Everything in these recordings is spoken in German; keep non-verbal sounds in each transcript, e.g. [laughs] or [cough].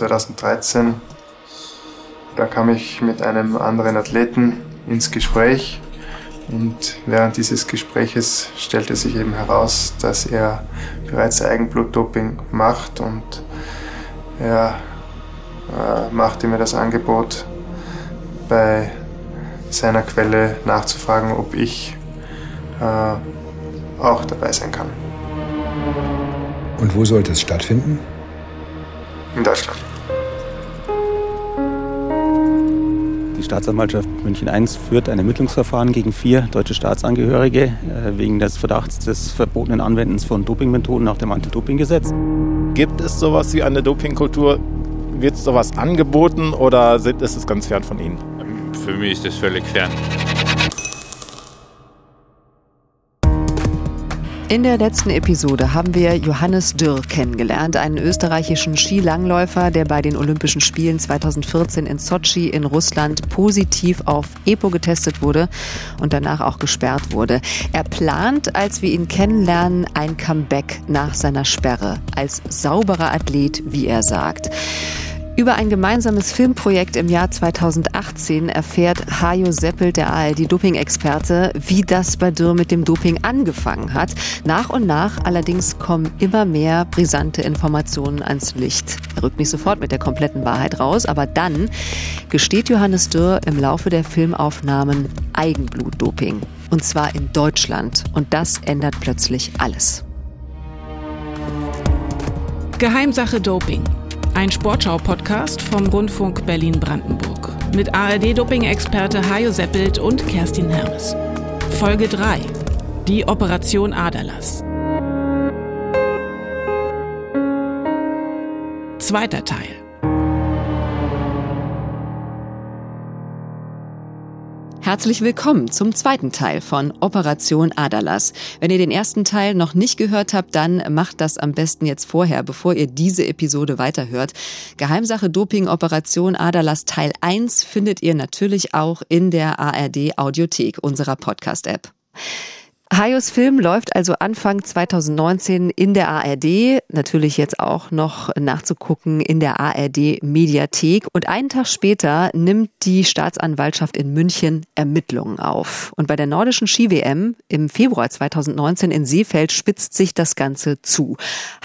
2013. Da kam ich mit einem anderen Athleten ins Gespräch und während dieses Gespräches stellte sich eben heraus, dass er bereits Eigenblutdoping macht und er äh, machte mir das Angebot, bei seiner Quelle nachzufragen, ob ich äh, auch dabei sein kann. Und wo sollte es stattfinden? In Deutschland. Die Staatsanwaltschaft München I führt ein Ermittlungsverfahren gegen vier deutsche Staatsangehörige äh, wegen des Verdachts des verbotenen Anwendens von Dopingmethoden nach dem Anti-Doping-Gesetz. Gibt es sowas wie eine Dopingkultur? Wird sowas angeboten oder ist es ganz fern von Ihnen? Für mich ist das völlig fern. In der letzten Episode haben wir Johannes Dürr kennengelernt, einen österreichischen Skilangläufer, der bei den Olympischen Spielen 2014 in Sochi in Russland positiv auf EPO getestet wurde und danach auch gesperrt wurde. Er plant, als wir ihn kennenlernen, ein Comeback nach seiner Sperre als sauberer Athlet, wie er sagt. Über ein gemeinsames Filmprojekt im Jahr 2018 erfährt Hajo Seppelt, der ARD-Doping-Experte, wie das bei Dürr mit dem Doping angefangen hat. Nach und nach allerdings kommen immer mehr brisante Informationen ans Licht. Er rückt nicht sofort mit der kompletten Wahrheit raus, aber dann gesteht Johannes Dürr im Laufe der Filmaufnahmen Eigenblutdoping. Und zwar in Deutschland. Und das ändert plötzlich alles. Geheimsache Doping. Ein Sportschau-Podcast vom Rundfunk Berlin-Brandenburg. Mit ARD-Doping-Experte Hajo Seppelt und Kerstin Hermes. Folge 3. Die Operation Aderlass. Zweiter Teil. Herzlich willkommen zum zweiten Teil von Operation Adalas. Wenn ihr den ersten Teil noch nicht gehört habt, dann macht das am besten jetzt vorher, bevor ihr diese Episode weiterhört. Geheimsache Doping Operation Adalas Teil 1 findet ihr natürlich auch in der ARD Audiothek unserer Podcast-App. Hayos Film läuft also Anfang 2019 in der ARD, natürlich jetzt auch noch nachzugucken in der ARD Mediathek. Und einen Tag später nimmt die Staatsanwaltschaft in München Ermittlungen auf. Und bei der nordischen Ski-WM im Februar 2019 in Seefeld spitzt sich das Ganze zu.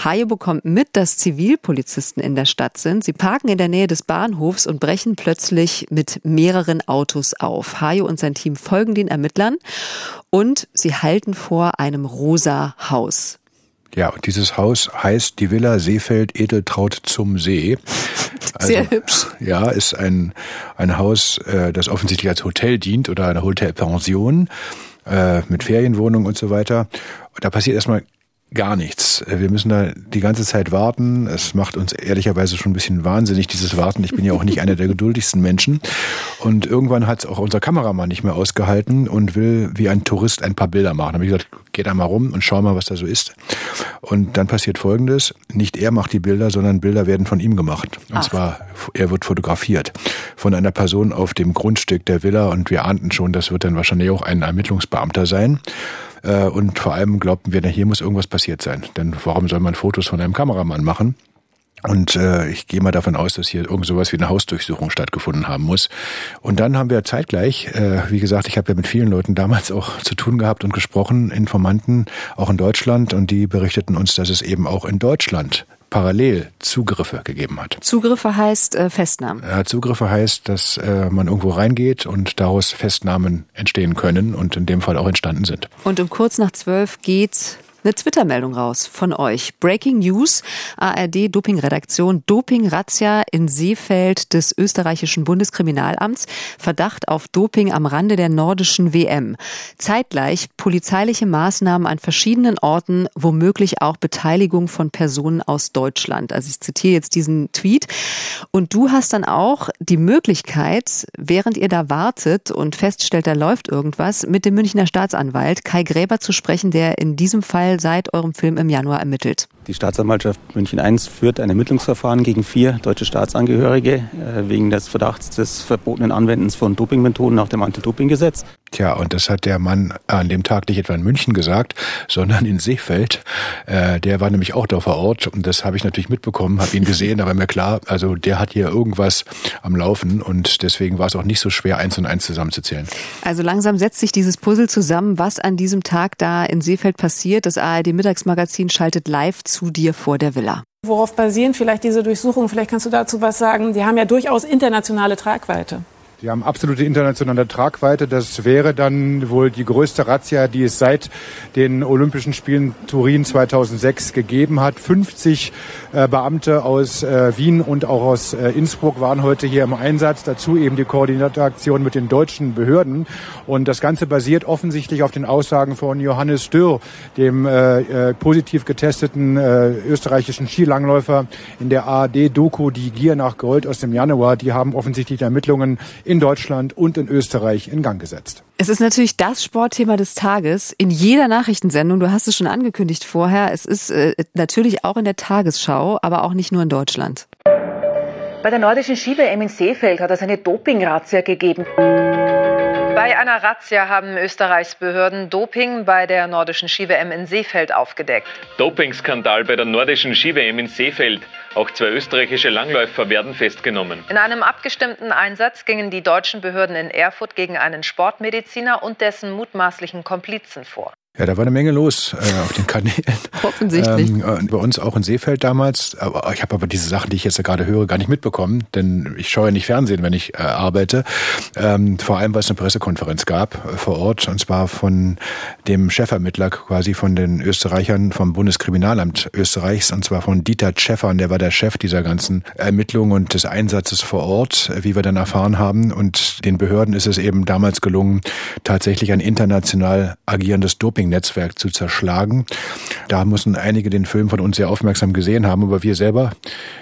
Hayo bekommt mit, dass Zivilpolizisten in der Stadt sind. Sie parken in der Nähe des Bahnhofs und brechen plötzlich mit mehreren Autos auf. Hayo und sein Team folgen den Ermittlern und sie halten vor einem rosa Haus. Ja, und dieses Haus heißt die Villa Seefeld Edeltraut zum See. [laughs] Also, Sehr hübsch. Ja, ist ein, ein Haus, äh, das offensichtlich als Hotel dient oder eine Hotelpension äh, mit Ferienwohnung und so weiter. Da passiert erstmal gar nichts. Wir müssen da die ganze Zeit warten. Es macht uns ehrlicherweise schon ein bisschen wahnsinnig, dieses Warten. Ich bin ja auch nicht einer der geduldigsten Menschen. Und irgendwann hat es auch unser Kameramann nicht mehr ausgehalten und will wie ein Tourist ein paar Bilder machen. Da habe ich gesagt, geh da mal rum und schau mal, was da so ist. Und dann passiert Folgendes. Nicht er macht die Bilder, sondern Bilder werden von ihm gemacht. Und Ach. zwar, er wird fotografiert von einer Person auf dem Grundstück der Villa. Und wir ahnten schon, das wird dann wahrscheinlich auch ein Ermittlungsbeamter sein. Äh, und vor allem glaubten wir, na, hier muss irgendwas passiert sein. Denn warum soll man Fotos von einem Kameramann machen? Und äh, ich gehe mal davon aus, dass hier irgend sowas wie eine Hausdurchsuchung stattgefunden haben muss. Und dann haben wir zeitgleich, äh, wie gesagt, ich habe ja mit vielen Leuten damals auch zu tun gehabt und gesprochen, Informanten, auch in Deutschland, und die berichteten uns, dass es eben auch in Deutschland parallel Zugriffe gegeben hat. Zugriffe heißt äh, Festnahmen. Ja, Zugriffe heißt, dass äh, man irgendwo reingeht und daraus Festnahmen entstehen können und in dem Fall auch entstanden sind. Und um kurz nach zwölf geht eine Twitter-Meldung raus von euch. Breaking News, ARD Doping-Redaktion, Doping-Razzia in Seefeld des österreichischen Bundeskriminalamts, Verdacht auf Doping am Rande der nordischen WM. Zeitgleich polizeiliche Maßnahmen an verschiedenen Orten, womöglich auch Beteiligung von Personen aus Deutschland. Also ich zitiere jetzt diesen Tweet. Und du hast dann auch die Möglichkeit, während ihr da wartet und feststellt, da läuft irgendwas, mit dem Münchner Staatsanwalt Kai Gräber zu sprechen, der in diesem Fall seit eurem Film im Januar ermittelt. Die Staatsanwaltschaft München I führt ein Ermittlungsverfahren gegen vier deutsche Staatsangehörige äh, wegen des Verdachts des verbotenen Anwendens von Dopingmethoden nach dem Anti-Doping-Gesetz. Tja, und das hat der Mann an dem Tag nicht etwa in München gesagt, sondern in Seefeld. Äh, der war nämlich auch da vor Ort und das habe ich natürlich mitbekommen, habe ihn gesehen, aber mir klar, also der hat hier irgendwas am Laufen und deswegen war es auch nicht so schwer, eins und eins zusammenzuzählen. Also langsam setzt sich dieses Puzzle zusammen, was an diesem Tag da in Seefeld passiert. Das ARD Mittagsmagazin schaltet live zu dir vor der Villa. Worauf basieren vielleicht diese Durchsuchungen? Vielleicht kannst du dazu was sagen. Die haben ja durchaus internationale Tragweite. Die haben absolute internationale Tragweite. Das wäre dann wohl die größte Razzia, die es seit den Olympischen Spielen Turin 2006 gegeben hat. 50 äh, Beamte aus äh, Wien und auch aus äh, Innsbruck waren heute hier im Einsatz. Dazu eben die Koordinatoraktion mit den deutschen Behörden. Und das Ganze basiert offensichtlich auf den Aussagen von Johannes Dürr, dem äh, äh, positiv getesteten äh, österreichischen Skilangläufer in der ARD-Doku Die Gier nach Gold aus dem Januar. Die haben offensichtlich Ermittlungen in Deutschland und in Österreich in Gang gesetzt. Es ist natürlich das Sportthema des Tages in jeder Nachrichtensendung. Du hast es schon angekündigt vorher. Es ist äh, natürlich auch in der Tagesschau, aber auch nicht nur in Deutschland. Bei der nordischen Ski-WM in Seefeld hat es eine Doping-Razzia gegeben. Bei einer Razzia haben Österreichs Behörden Doping bei der nordischen Ski-WM in Seefeld aufgedeckt. Dopingskandal bei der nordischen Ski-WM in Seefeld. Auch zwei österreichische Langläufer werden festgenommen. In einem abgestimmten Einsatz gingen die deutschen Behörden in Erfurt gegen einen Sportmediziner und dessen mutmaßlichen Komplizen vor. Ja, da war eine Menge los äh, auf den Kanälen. [laughs] Offensichtlich. Ähm, äh, bei uns auch in Seefeld damals. Aber ich habe aber diese Sachen, die ich jetzt gerade höre, gar nicht mitbekommen, denn ich schaue ja nicht Fernsehen, wenn ich äh, arbeite. Ähm, vor allem, weil es eine Pressekonferenz gab äh, vor Ort, und zwar von dem Chefermittler quasi von den Österreichern vom Bundeskriminalamt Österreichs, und zwar von Dieter Schäffern, der war der Chef dieser ganzen Ermittlungen und des Einsatzes vor Ort, äh, wie wir dann erfahren haben. Und den Behörden ist es eben damals gelungen, tatsächlich ein international agierendes Doping Netzwerk zu zerschlagen. Da mussten einige den Film von uns sehr aufmerksam gesehen haben, aber wir selber,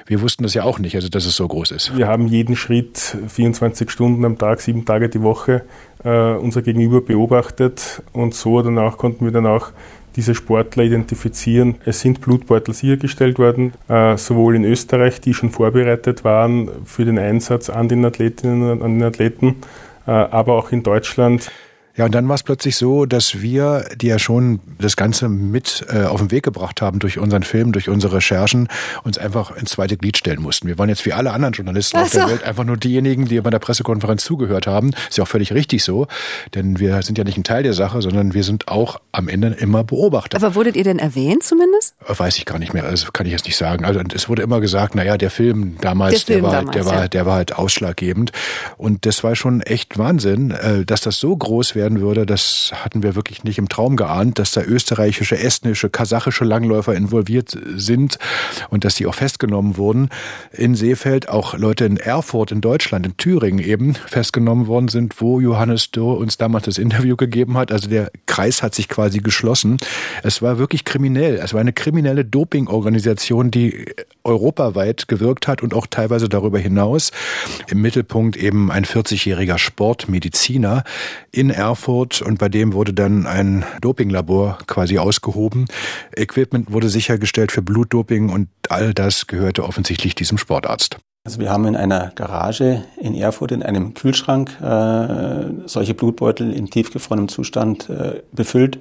wir wussten das ja auch nicht, also dass es so groß ist. Wir haben jeden Schritt 24 Stunden am Tag, sieben Tage die Woche äh, unser Gegenüber beobachtet und so danach konnten wir dann auch diese Sportler identifizieren. Es sind Blutbeutel sichergestellt worden, äh, sowohl in Österreich, die schon vorbereitet waren für den Einsatz an den Athletinnen und an den Athleten, äh, aber auch in Deutschland. Ja, und dann war es plötzlich so, dass wir, die ja schon das Ganze mit äh, auf den Weg gebracht haben durch unseren Film, durch unsere Recherchen, uns einfach ins zweite Glied stellen mussten. Wir waren jetzt wie alle anderen Journalisten Ach auf der. Welt einfach nur diejenigen, die bei der Pressekonferenz zugehört haben. Ist ja auch völlig richtig so, denn wir sind ja nicht ein Teil der Sache, sondern wir sind auch am Ende immer Beobachter. Aber wurdet ihr denn erwähnt zumindest? Weiß ich gar nicht mehr, also kann ich jetzt nicht sagen. Also es wurde immer gesagt, naja, der Film damals, Der Film der, war, damals, der, war, ja. der war halt ausschlaggebend. Und das war schon echt Wahnsinn, äh, dass das so groß werden würde, das hatten wir wirklich nicht im Traum geahnt, dass da österreichische, estnische, kasachische Langläufer involviert sind und dass die auch festgenommen wurden. In Seefeld auch Leute in Erfurt, in Deutschland, in Thüringen eben festgenommen worden sind, wo Johannes Dürr uns damals das Interview gegeben hat. Also der Kreis hat sich quasi geschlossen. Es war wirklich kriminell. Es war eine kriminelle Dopingorganisation, die europaweit gewirkt hat und auch teilweise darüber hinaus. Im Mittelpunkt eben ein 40-jähriger Sportmediziner in Erfurt und bei dem wurde dann ein Dopinglabor quasi ausgehoben. Equipment wurde sichergestellt für Blutdoping und all das gehörte offensichtlich diesem Sportarzt. Also wir haben in einer Garage in Erfurt in einem Kühlschrank äh, solche Blutbeutel in tiefgefrorenem Zustand äh, befüllt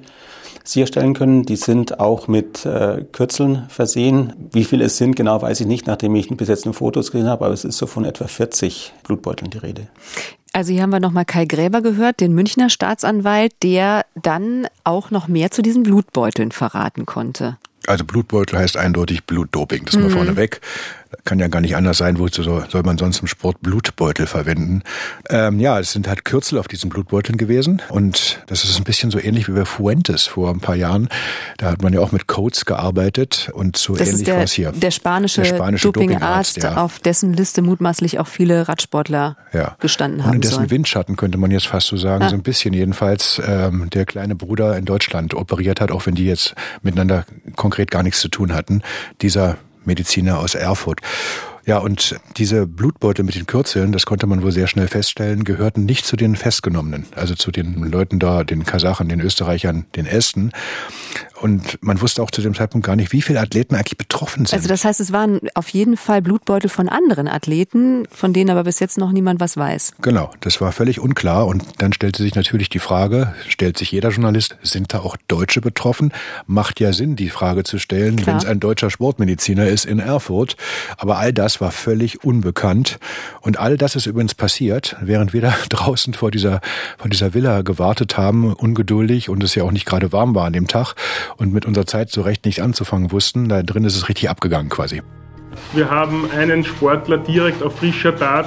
sicherstellen können. Die sind auch mit äh, Kürzeln versehen. Wie viele es sind, genau weiß ich nicht, nachdem ich bis jetzt nur Fotos gesehen habe, aber es ist so von etwa 40 Blutbeuteln die Rede. Also hier haben wir nochmal Kai Gräber gehört, den Münchner Staatsanwalt, der dann auch noch mehr zu diesen Blutbeuteln verraten konnte. Also Blutbeutel heißt eindeutig Blutdoping, das mal Mhm. vorneweg. Kann ja gar nicht anders sein, wozu soll, man sonst im Sport Blutbeutel verwenden? Ähm, ja, es sind halt Kürzel auf diesen Blutbeuteln gewesen und das ist ein bisschen so ähnlich wie bei Fuentes vor ein paar Jahren. Da hat man ja auch mit Codes gearbeitet und so Das ähnlich war es hier. der spanische, Der spanische Dopingarzt, Dopingarzt, ja. auf dessen Liste mutmaßlich auch viele Radsportler ja. gestanden Und haben in dessen sollen. Windschatten könnte man jetzt fast so sagen, Ah. so ein bisschen jedenfalls, ähm, der kleine Bruder in Deutschland operiert hat, auch wenn die jetzt miteinander konkret gar nichts zu tun hatten. Dieser Mediziner aus Erfurt. Ja, und diese Blutbeutel mit den Kürzeln, das konnte man wohl sehr schnell feststellen, gehörten nicht zu den Festgenommenen, also zu den Leuten da, den Kasachen, den Österreichern, den Esten. Und man wusste auch zu dem Zeitpunkt gar nicht, wie viele Athleten eigentlich betroffen sind. Also das heißt, es waren auf jeden Fall Blutbeutel von anderen Athleten, von denen aber bis jetzt noch niemand was weiß. Genau, das war völlig unklar. Und dann stellte sich natürlich die Frage, stellt sich jeder Journalist, sind da auch Deutsche betroffen? Macht ja Sinn, die Frage zu stellen, wenn es ein deutscher Sportmediziner ist in Erfurt. Aber all das war völlig unbekannt. Und all das ist übrigens passiert, während wir da [laughs] draußen vor dieser, vor dieser Villa gewartet haben, ungeduldig und es ja auch nicht gerade warm war an dem Tag und mit unserer Zeit so recht nicht anzufangen wussten. Da drin ist es richtig abgegangen quasi. Wir haben einen Sportler direkt auf frischer Tat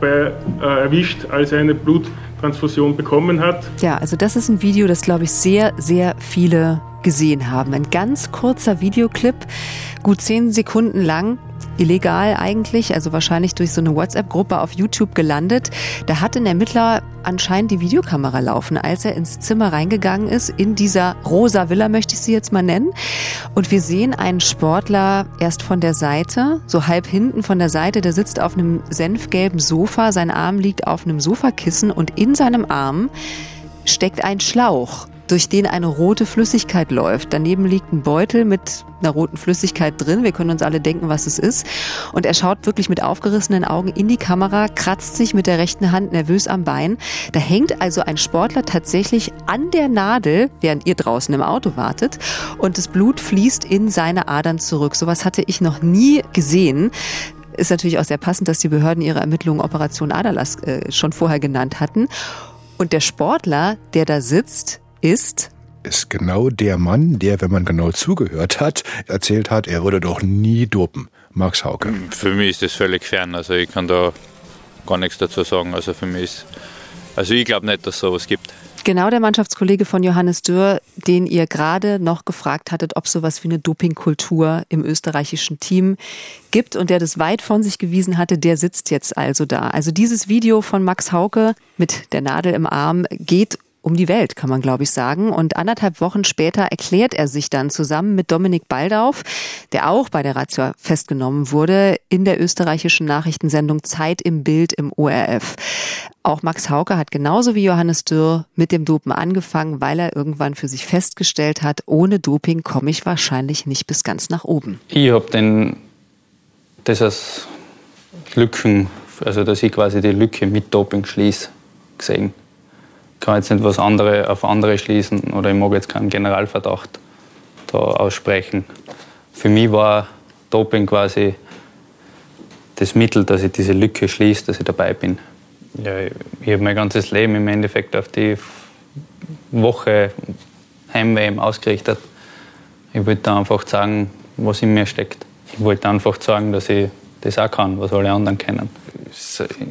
bei, äh, erwischt, als er eine Bluttransfusion bekommen hat. Ja, also das ist ein Video, das glaube ich sehr, sehr viele gesehen haben. Ein ganz kurzer Videoclip, gut zehn Sekunden lang, illegal eigentlich, also wahrscheinlich durch so eine WhatsApp-Gruppe auf YouTube gelandet. Da hat ein Ermittler anscheinend die Videokamera laufen, als er ins Zimmer reingegangen ist, in dieser rosa Villa möchte ich sie jetzt mal nennen. Und wir sehen einen Sportler erst von der Seite, so halb hinten von der Seite, der sitzt auf einem senfgelben Sofa, sein Arm liegt auf einem Sofakissen und in seinem Arm steckt ein Schlauch durch den eine rote Flüssigkeit läuft. Daneben liegt ein Beutel mit einer roten Flüssigkeit drin. Wir können uns alle denken, was es ist. Und er schaut wirklich mit aufgerissenen Augen in die Kamera, kratzt sich mit der rechten Hand nervös am Bein. Da hängt also ein Sportler tatsächlich an der Nadel, während ihr draußen im Auto wartet. Und das Blut fließt in seine Adern zurück. Sowas hatte ich noch nie gesehen ist natürlich auch sehr passend, dass die Behörden ihre Ermittlungen Operation Aderlass äh, schon vorher genannt hatten. Und der Sportler, der da sitzt, ist ist genau der Mann, der, wenn man genau zugehört hat, erzählt hat, er würde doch nie dopen. Max Hauke. Für mich ist das völlig fern. Also ich kann da gar nichts dazu sagen. Also für mich ist, also ich glaube nicht, dass es sowas gibt. Genau der Mannschaftskollege von Johannes Dürr, den ihr gerade noch gefragt hattet, ob sowas wie eine Dopingkultur im österreichischen Team gibt und der das weit von sich gewiesen hatte, der sitzt jetzt also da. Also dieses Video von Max Hauke mit der Nadel im Arm geht um die Welt, kann man glaube ich sagen. Und anderthalb Wochen später erklärt er sich dann zusammen mit Dominik Baldauf, der auch bei der Razzia festgenommen wurde, in der österreichischen Nachrichtensendung Zeit im Bild im ORF. Auch Max Hauke hat genauso wie Johannes Dürr mit dem Dopen angefangen, weil er irgendwann für sich festgestellt hat, ohne Doping komme ich wahrscheinlich nicht bis ganz nach oben. Ich habe den als Lücken, also dass ich quasi die Lücke mit Doping schließe, gesehen kann jetzt nicht was andere auf andere schließen oder ich mag jetzt keinen Generalverdacht da aussprechen. Für mich war Doping quasi das Mittel, dass ich diese Lücke schließe, dass ich dabei bin. Ja, ich habe mein ganzes Leben im Endeffekt auf die Woche Heimweh ausgerichtet. Ich wollte einfach sagen, was in mir steckt. Ich wollte einfach sagen, dass ich das auch kann, was alle anderen kennen.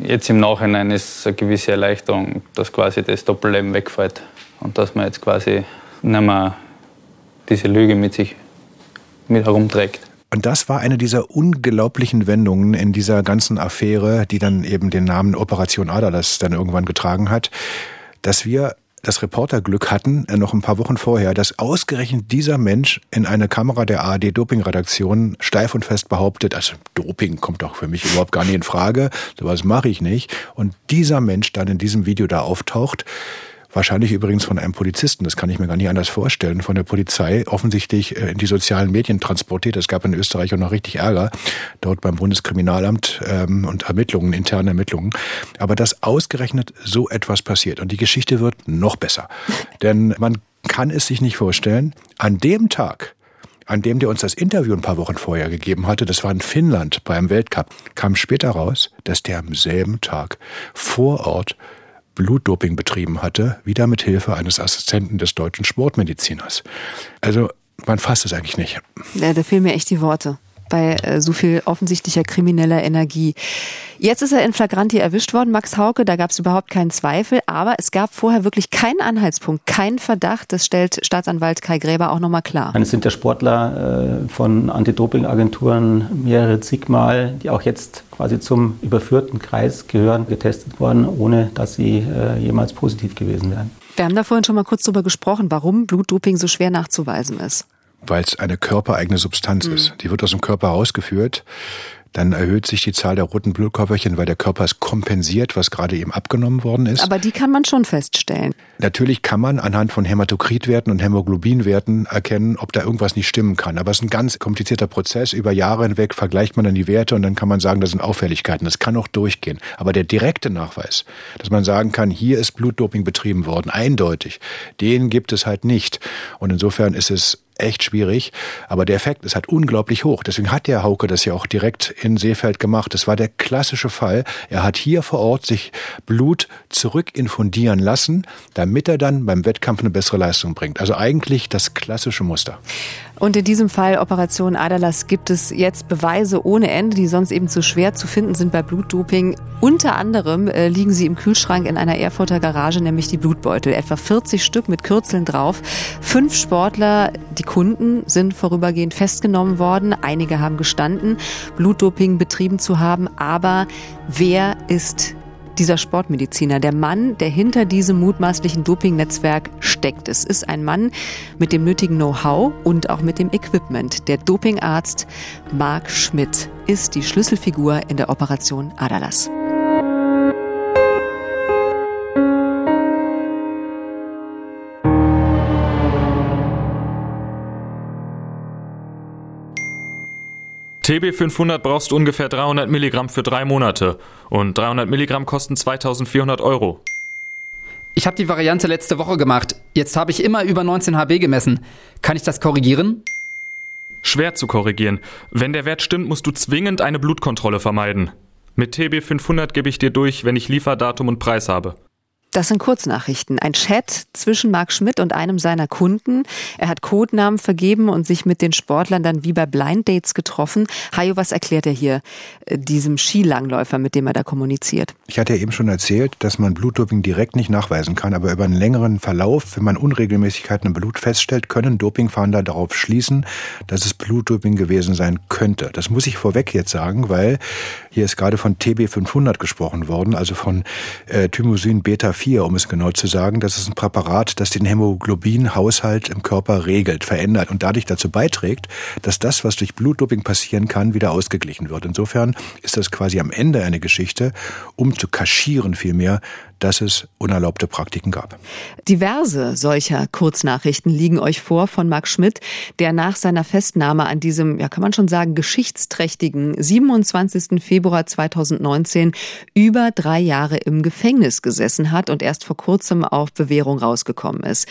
Jetzt im Nachhinein ist es eine gewisse Erleichterung, dass quasi das Doppelleben wegfällt und dass man jetzt quasi nicht mehr diese Lüge mit sich mit herumträgt. Und das war eine dieser unglaublichen Wendungen in dieser ganzen Affäre, die dann eben den Namen Operation Aderlass dann irgendwann getragen hat, dass wir das Reporterglück hatten, äh, noch ein paar Wochen vorher, dass ausgerechnet dieser Mensch in eine Kamera der ARD-Doping-Redaktion steif und fest behauptet, also Doping kommt doch für mich überhaupt gar nicht in Frage, sowas mache ich nicht. Und dieser Mensch dann in diesem Video da auftaucht, Wahrscheinlich übrigens von einem Polizisten, das kann ich mir gar nicht anders vorstellen, von der Polizei, offensichtlich äh, in die sozialen Medien transportiert. Es gab in Österreich auch noch richtig Ärger, dort beim Bundeskriminalamt ähm, und Ermittlungen, interne Ermittlungen. Aber dass ausgerechnet so etwas passiert und die Geschichte wird noch besser. [laughs] Denn man kann es sich nicht vorstellen, an dem Tag, an dem der uns das Interview ein paar Wochen vorher gegeben hatte, das war in Finnland beim Weltcup, kam später raus, dass der am selben Tag vor Ort Blutdoping betrieben hatte, wieder mit Hilfe eines Assistenten des deutschen Sportmediziners. Also man fasst es eigentlich nicht. Ja, da fehlen mir echt die Worte bei äh, so viel offensichtlicher krimineller Energie. Jetzt ist er in Flagranti erwischt worden, Max Hauke, da gab es überhaupt keinen Zweifel, aber es gab vorher wirklich keinen Anhaltspunkt, keinen Verdacht, das stellt Staatsanwalt Kai Gräber auch nochmal klar. Es sind ja Sportler äh, von Anti-Doping-Agenturen mehrere zigmal, die auch jetzt quasi zum überführten Kreis gehören, getestet worden, ohne dass sie äh, jemals positiv gewesen wären. Wir haben da vorhin schon mal kurz darüber gesprochen, warum Blutdoping so schwer nachzuweisen ist weil es eine körpereigene Substanz mhm. ist. Die wird aus dem Körper rausgeführt. dann erhöht sich die Zahl der roten Blutkörperchen, weil der Körper es kompensiert, was gerade eben abgenommen worden ist. Aber die kann man schon feststellen. Natürlich kann man anhand von Hämatokritwerten und Hämoglobinwerten erkennen, ob da irgendwas nicht stimmen kann. Aber es ist ein ganz komplizierter Prozess. Über Jahre hinweg vergleicht man dann die Werte und dann kann man sagen, das sind Auffälligkeiten. Das kann auch durchgehen. Aber der direkte Nachweis, dass man sagen kann, hier ist Blutdoping betrieben worden, eindeutig, den gibt es halt nicht. Und insofern ist es echt schwierig. Aber der Effekt ist halt unglaublich hoch. Deswegen hat der Hauke das ja auch direkt in Seefeld gemacht. Das war der klassische Fall. Er hat hier vor Ort sich Blut zurückinfundieren lassen, damit er dann beim Wettkampf eine bessere Leistung bringt. Also eigentlich das klassische Muster. Und in diesem Fall Operation Adalas gibt es jetzt Beweise ohne Ende, die sonst eben zu schwer zu finden sind bei Blutdoping. Unter anderem äh, liegen sie im Kühlschrank in einer Erfurter Garage, nämlich die Blutbeutel. Etwa 40 Stück mit Kürzeln drauf. Fünf Sportler, die Kunden, sind vorübergehend festgenommen worden. Einige haben gestanden, Blutdoping betrieben zu haben. Aber wer ist dieser Sportmediziner, der Mann, der hinter diesem mutmaßlichen Dopingnetzwerk steckt. Es ist ein Mann mit dem nötigen Know-how und auch mit dem Equipment. Der Dopingarzt Marc Schmidt ist die Schlüsselfigur in der Operation Adalas. TB500 brauchst du ungefähr 300 Milligramm für drei Monate und 300 Milligramm kosten 2400 Euro. Ich habe die Variante letzte Woche gemacht. Jetzt habe ich immer über 19 HB gemessen. Kann ich das korrigieren? Schwer zu korrigieren. Wenn der Wert stimmt, musst du zwingend eine Blutkontrolle vermeiden. Mit TB500 gebe ich dir durch, wenn ich Lieferdatum und Preis habe. Das sind Kurznachrichten. Ein Chat zwischen Marc Schmidt und einem seiner Kunden. Er hat Codenamen vergeben und sich mit den Sportlern dann wie bei Blind Dates getroffen. Hajo, was erklärt er hier äh, diesem Skilangläufer, mit dem er da kommuniziert? Ich hatte ja eben schon erzählt, dass man Blutdoping direkt nicht nachweisen kann, aber über einen längeren Verlauf, wenn man Unregelmäßigkeiten im Blut feststellt, können Dopingfahnder darauf schließen, dass es Blutdoping gewesen sein könnte. Das muss ich vorweg jetzt sagen, weil hier ist gerade von TB500 gesprochen worden, also von äh, Thymosin Beta 4, um es genau zu sagen. Das ist ein Präparat, das den Hämoglobinhaushalt im Körper regelt, verändert und dadurch dazu beiträgt, dass das, was durch Blutdoping passieren kann, wieder ausgeglichen wird. Insofern ist das quasi am Ende eine Geschichte, um zu kaschieren vielmehr, dass es unerlaubte Praktiken gab. Diverse solcher Kurznachrichten liegen euch vor von Marc Schmidt, der nach seiner Festnahme an diesem, ja kann man schon sagen, geschichtsträchtigen 27. Februar 2019 über drei Jahre im Gefängnis gesessen hat und erst vor kurzem auf Bewährung rausgekommen ist.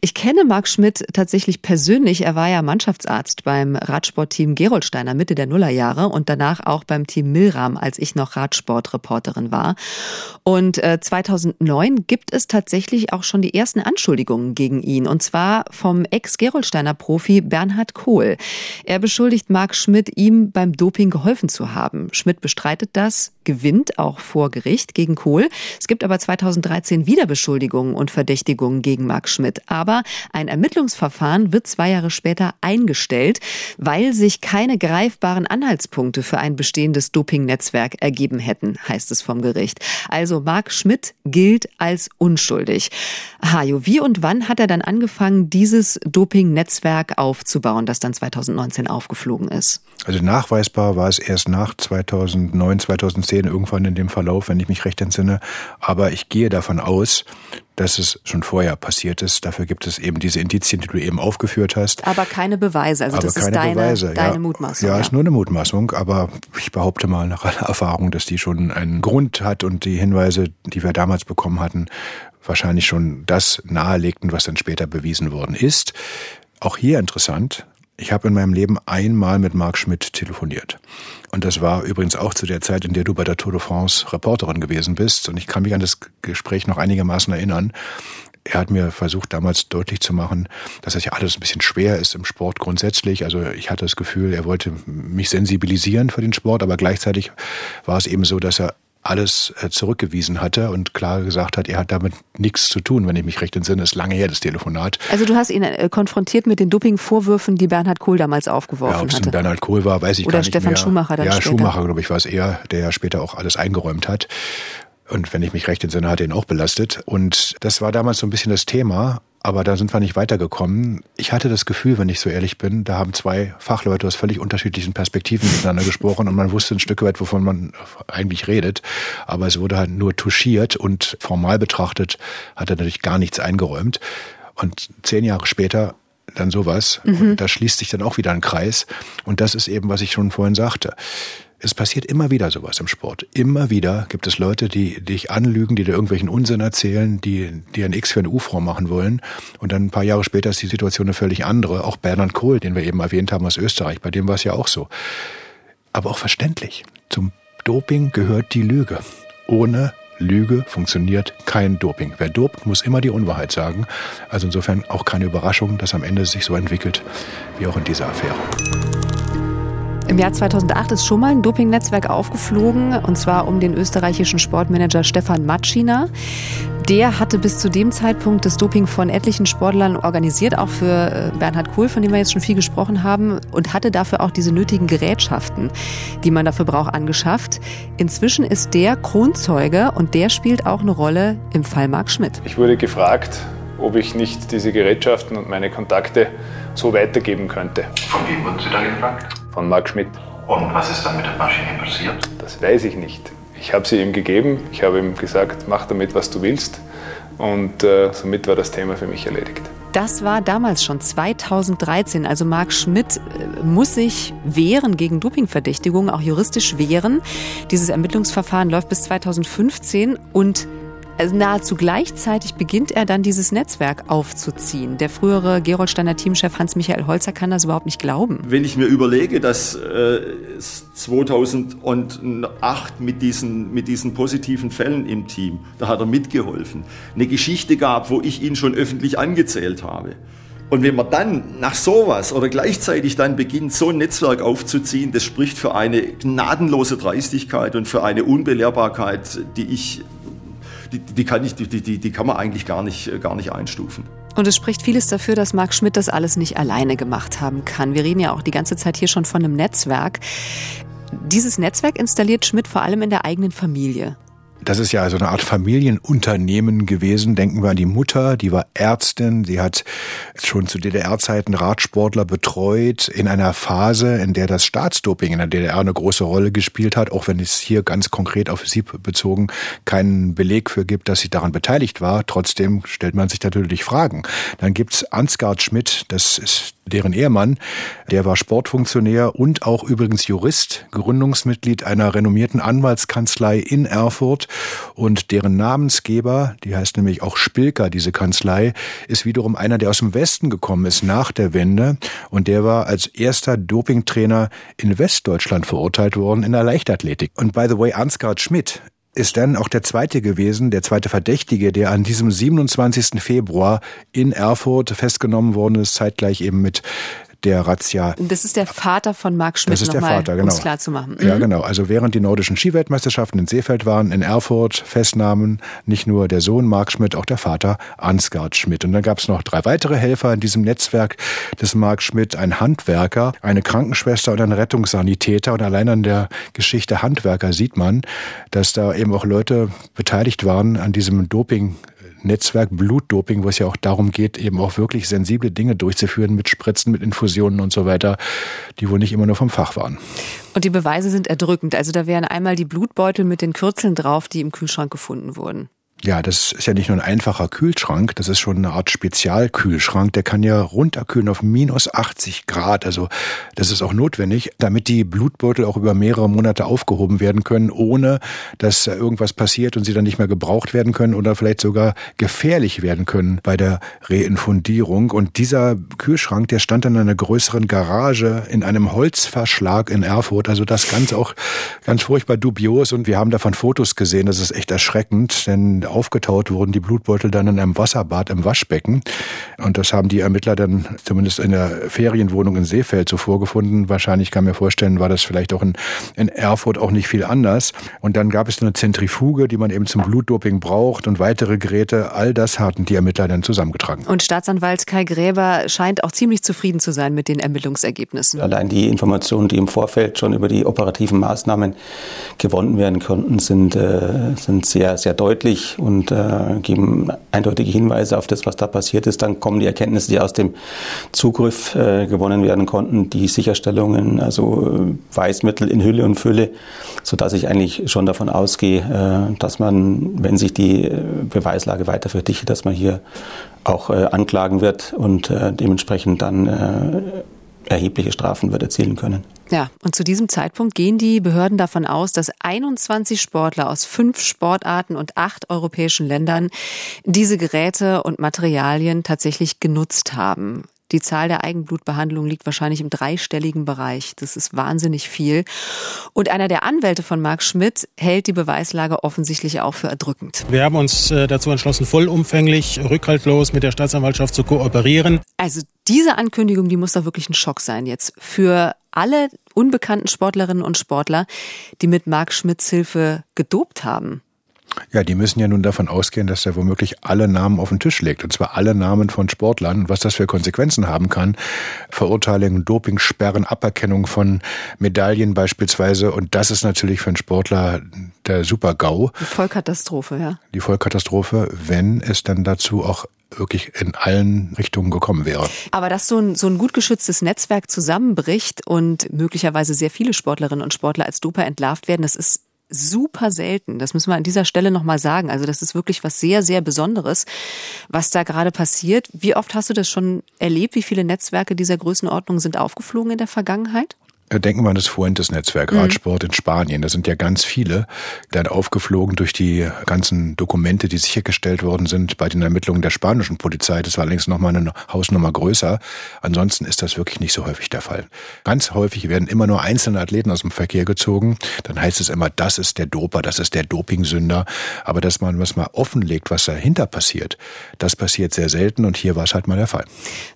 Ich kenne Marc Schmidt tatsächlich persönlich. Er war ja Mannschaftsarzt beim Radsportteam Geroldsteiner Mitte der Nullerjahre und danach auch beim Team Milram, als ich noch Radsportreporterin war. Und äh, 2009 gibt es tatsächlich auch schon die ersten Anschuldigungen gegen ihn. Und zwar vom Ex-Gerolsteiner Profi Bernhard Kohl. Er beschuldigt Marc Schmidt, ihm beim Doping geholfen zu haben. Schmidt bestreitet das, gewinnt auch vor Gericht gegen Kohl. Es gibt aber 2013 wieder Beschuldigungen und Verdächtigungen gegen Marc Schmidt. Aber ein Ermittlungsverfahren wird zwei Jahre später eingestellt, weil sich keine greifbaren Anhaltspunkte für ein bestehendes Dopingnetzwerk ergeben hätten, heißt es vom Gericht. Also Marc Schmidt gilt als unschuldig. Hajo, wie und wann hat er dann angefangen, dieses Doping-Netzwerk aufzubauen, das dann 2019 aufgeflogen ist? Also nachweisbar war es erst nach 2009, 2010 irgendwann in dem Verlauf, wenn ich mich recht entsinne. Aber ich gehe davon aus, dass es schon vorher passiert ist. Dafür gibt es eben diese Indizien, die du eben aufgeführt hast. Aber keine Beweise. Also aber das ist deine, Beweise. deine ja, Mutmaßung. Ja, ja, ist nur eine Mutmaßung. Aber ich behaupte mal nach aller Erfahrung, dass die schon einen Grund hat und die Hinweise, die wir damals bekommen hatten, wahrscheinlich schon das nahelegten, was dann später bewiesen worden ist. Auch hier interessant, ich habe in meinem Leben einmal mit Marc Schmidt telefoniert. Und das war übrigens auch zu der Zeit, in der du bei der Tour de France Reporterin gewesen bist. Und ich kann mich an das Gespräch noch einigermaßen erinnern. Er hat mir versucht, damals deutlich zu machen, dass das ja alles ein bisschen schwer ist im Sport grundsätzlich. Also ich hatte das Gefühl, er wollte mich sensibilisieren für den Sport, aber gleichzeitig war es eben so, dass er alles äh, zurückgewiesen hatte und klar gesagt hat, er hat damit nichts zu tun, wenn ich mich recht entsinne. Ist lange her, das Telefonat. Also du hast ihn äh, konfrontiert mit den Dopingvorwürfen, die Bernhard Kohl damals aufgeworfen ja, ob es Bernhard Kohl war, weiß ich Oder gar nicht Stefan mehr. Schumacher dann Ja, später. Schumacher, glaube ich, war es eher, der ja später auch alles eingeräumt hat. Und wenn ich mich recht entsinne, hat er ihn auch belastet. Und das war damals so ein bisschen das Thema. Aber da sind wir nicht weitergekommen. Ich hatte das Gefühl, wenn ich so ehrlich bin, da haben zwei Fachleute aus völlig unterschiedlichen Perspektiven miteinander gesprochen und man wusste ein Stück weit, wovon man eigentlich redet. Aber es wurde halt nur touchiert und formal betrachtet hat er natürlich gar nichts eingeräumt. Und zehn Jahre später dann sowas. Mhm. Und da schließt sich dann auch wieder ein Kreis. Und das ist eben, was ich schon vorhin sagte es passiert immer wieder sowas im Sport. Immer wieder gibt es Leute, die dich anlügen, die dir irgendwelchen Unsinn erzählen, die dir ein X für eine U-Form machen wollen. Und dann ein paar Jahre später ist die Situation eine völlig andere. Auch Bernhard Kohl, den wir eben erwähnt haben aus Österreich, bei dem war es ja auch so. Aber auch verständlich. Zum Doping gehört die Lüge. Ohne Lüge funktioniert kein Doping. Wer dopt, muss immer die Unwahrheit sagen. Also insofern auch keine Überraschung, dass am Ende sich so entwickelt, wie auch in dieser Affäre. Im Jahr 2008 ist schon mal ein Dopingnetzwerk aufgeflogen, und zwar um den österreichischen Sportmanager Stefan Matschiner. Der hatte bis zu dem Zeitpunkt das Doping von etlichen Sportlern organisiert, auch für äh, Bernhard Kohl, von dem wir jetzt schon viel gesprochen haben, und hatte dafür auch diese nötigen Gerätschaften, die man dafür braucht, angeschafft. Inzwischen ist der Kronzeuge und der spielt auch eine Rolle im Fall Marc Schmidt. Ich wurde gefragt, ob ich nicht diese Gerätschaften und meine Kontakte so weitergeben könnte. Von wem wurden Sie da gefragt? Von Marc Schmidt. Und was ist dann mit der Maschine passiert? Das weiß ich nicht. Ich habe sie ihm gegeben, ich habe ihm gesagt, mach damit, was du willst. Und äh, somit war das Thema für mich erledigt. Das war damals schon 2013. Also Marc Schmidt äh, muss sich wehren gegen Dopingverdächtigungen, auch juristisch wehren. Dieses Ermittlungsverfahren läuft bis 2015 und also nahezu gleichzeitig beginnt er dann dieses Netzwerk aufzuziehen. Der frühere Geroldsteiner Teamchef Hans-Michael Holzer kann das überhaupt nicht glauben. Wenn ich mir überlege, dass äh, 2008 mit diesen, mit diesen positiven Fällen im Team, da hat er mitgeholfen, eine Geschichte gab, wo ich ihn schon öffentlich angezählt habe. Und wenn man dann nach sowas oder gleichzeitig dann beginnt, so ein Netzwerk aufzuziehen, das spricht für eine gnadenlose Dreistigkeit und für eine Unbelehrbarkeit, die ich die, die, kann, ich, die, die, die kann man eigentlich gar nicht, gar nicht einstufen. Und es spricht vieles dafür, dass Marc Schmidt das alles nicht alleine gemacht haben kann. Wir reden ja auch die ganze Zeit hier schon von einem Netzwerk. Dieses Netzwerk installiert Schmidt vor allem in der eigenen Familie. Das ist ja so eine Art Familienunternehmen gewesen. Denken wir an die Mutter, die war Ärztin. Sie hat schon zu DDR-Zeiten Radsportler betreut in einer Phase, in der das Staatsdoping in der DDR eine große Rolle gespielt hat, auch wenn es hier ganz konkret auf sie bezogen keinen Beleg für gibt, dass sie daran beteiligt war. Trotzdem stellt man sich natürlich Fragen. Dann gibt's Ansgard Schmidt, das ist deren Ehemann, der war Sportfunktionär und auch übrigens Jurist, Gründungsmitglied einer renommierten Anwaltskanzlei in Erfurt und deren Namensgeber, die heißt nämlich auch Spilker, diese Kanzlei, ist wiederum einer, der aus dem Westen gekommen ist nach der Wende und der war als erster Dopingtrainer in Westdeutschland verurteilt worden in der Leichtathletik. Und by the way, Ansgar Schmidt ist dann auch der zweite gewesen, der zweite Verdächtige, der an diesem 27. Februar in Erfurt festgenommen worden ist, zeitgleich eben mit der Razzia. Das ist der Vater von Marc Schmidt, das ist der Vater, genau. um es klar zu machen. Mhm. Ja, genau. Also während die nordischen Skiweltmeisterschaften in Seefeld waren, in Erfurt festnahmen nicht nur der Sohn Marc Schmidt, auch der Vater Ansgard Schmidt. Und dann gab es noch drei weitere Helfer in diesem Netzwerk des Marc Schmidt, ein Handwerker, eine Krankenschwester und ein Rettungssanitäter. Und allein an der Geschichte Handwerker sieht man, dass da eben auch Leute beteiligt waren an diesem Doping Netzwerk Blutdoping, wo es ja auch darum geht, eben auch wirklich sensible Dinge durchzuführen mit Spritzen, mit Infusionen und so weiter, die wohl nicht immer nur vom Fach waren. Und die Beweise sind erdrückend. Also da wären einmal die Blutbeutel mit den Kürzeln drauf, die im Kühlschrank gefunden wurden. Ja, das ist ja nicht nur ein einfacher Kühlschrank, das ist schon eine Art Spezialkühlschrank. Der kann ja runterkühlen auf minus 80 Grad. Also das ist auch notwendig, damit die Blutbeutel auch über mehrere Monate aufgehoben werden können, ohne dass irgendwas passiert und sie dann nicht mehr gebraucht werden können oder vielleicht sogar gefährlich werden können bei der Reinfundierung. Und dieser Kühlschrank, der stand in einer größeren Garage in einem Holzverschlag in Erfurt. Also das ganz auch ganz furchtbar dubios. Und wir haben davon Fotos gesehen. Das ist echt erschreckend, denn aufgetaut wurden die Blutbeutel dann in einem Wasserbad im Waschbecken. Und das haben die Ermittler dann zumindest in der Ferienwohnung in Seefeld so vorgefunden. Wahrscheinlich kann mir vorstellen, war das vielleicht auch in, in Erfurt auch nicht viel anders. Und dann gab es eine Zentrifuge, die man eben zum Blutdoping braucht und weitere Geräte. All das hatten die Ermittler dann zusammengetragen. Und Staatsanwalt Kai Gräber scheint auch ziemlich zufrieden zu sein mit den Ermittlungsergebnissen. Allein die Informationen, die im Vorfeld schon über die operativen Maßnahmen gewonnen werden konnten, sind, äh, sind sehr, sehr deutlich und äh, geben eindeutige Hinweise auf das, was da passiert ist. Dann kommen die Erkenntnisse, die aus dem Zugriff äh, gewonnen werden konnten, die Sicherstellungen, also äh, Weißmittel in Hülle und Fülle, so dass ich eigentlich schon davon ausgehe, äh, dass man, wenn sich die äh, Beweislage weiter verdichtet, dass man hier auch äh, anklagen wird und dementsprechend dann erhebliche Strafen wird erzielen können. Ja, und zu diesem Zeitpunkt gehen die Behörden davon aus, dass 21 Sportler aus fünf Sportarten und acht europäischen Ländern diese Geräte und Materialien tatsächlich genutzt haben. Die Zahl der Eigenblutbehandlungen liegt wahrscheinlich im dreistelligen Bereich. Das ist wahnsinnig viel. Und einer der Anwälte von Marc Schmidt hält die Beweislage offensichtlich auch für erdrückend. Wir haben uns äh, dazu entschlossen, vollumfänglich, rückhaltlos mit der Staatsanwaltschaft zu kooperieren. Also diese Ankündigung, die muss doch wirklich ein Schock sein jetzt für alle unbekannten Sportlerinnen und Sportler, die mit Marc Schmidts Hilfe gedopt haben. Ja, die müssen ja nun davon ausgehen, dass er womöglich alle Namen auf den Tisch legt. Und zwar alle Namen von Sportlern. Was das für Konsequenzen haben kann. Verurteilungen, Dopingsperren, Aberkennung von Medaillen beispielsweise. Und das ist natürlich für einen Sportler der Super-GAU. Die Vollkatastrophe, ja. Die Vollkatastrophe, wenn es dann dazu auch wirklich in allen Richtungen gekommen wäre. Aber dass so ein, so ein gut geschütztes Netzwerk zusammenbricht und möglicherweise sehr viele Sportlerinnen und Sportler als Doper entlarvt werden, das ist super selten. Das müssen wir an dieser Stelle nochmal sagen. Also das ist wirklich was sehr, sehr Besonderes, was da gerade passiert. Wie oft hast du das schon erlebt? Wie viele Netzwerke dieser Größenordnung sind aufgeflogen in der Vergangenheit? Denken wir an das Fuentes-Netzwerk, mhm. Radsport in Spanien. Da sind ja ganz viele dann aufgeflogen durch die ganzen Dokumente, die sichergestellt worden sind bei den Ermittlungen der spanischen Polizei. Das war allerdings nochmal eine Hausnummer größer. Ansonsten ist das wirklich nicht so häufig der Fall. Ganz häufig werden immer nur einzelne Athleten aus dem Verkehr gezogen. Dann heißt es immer, das ist der Doper, das ist der Dopingsünder. Aber dass man was mal offenlegt, was dahinter passiert, das passiert sehr selten und hier war es halt mal der Fall.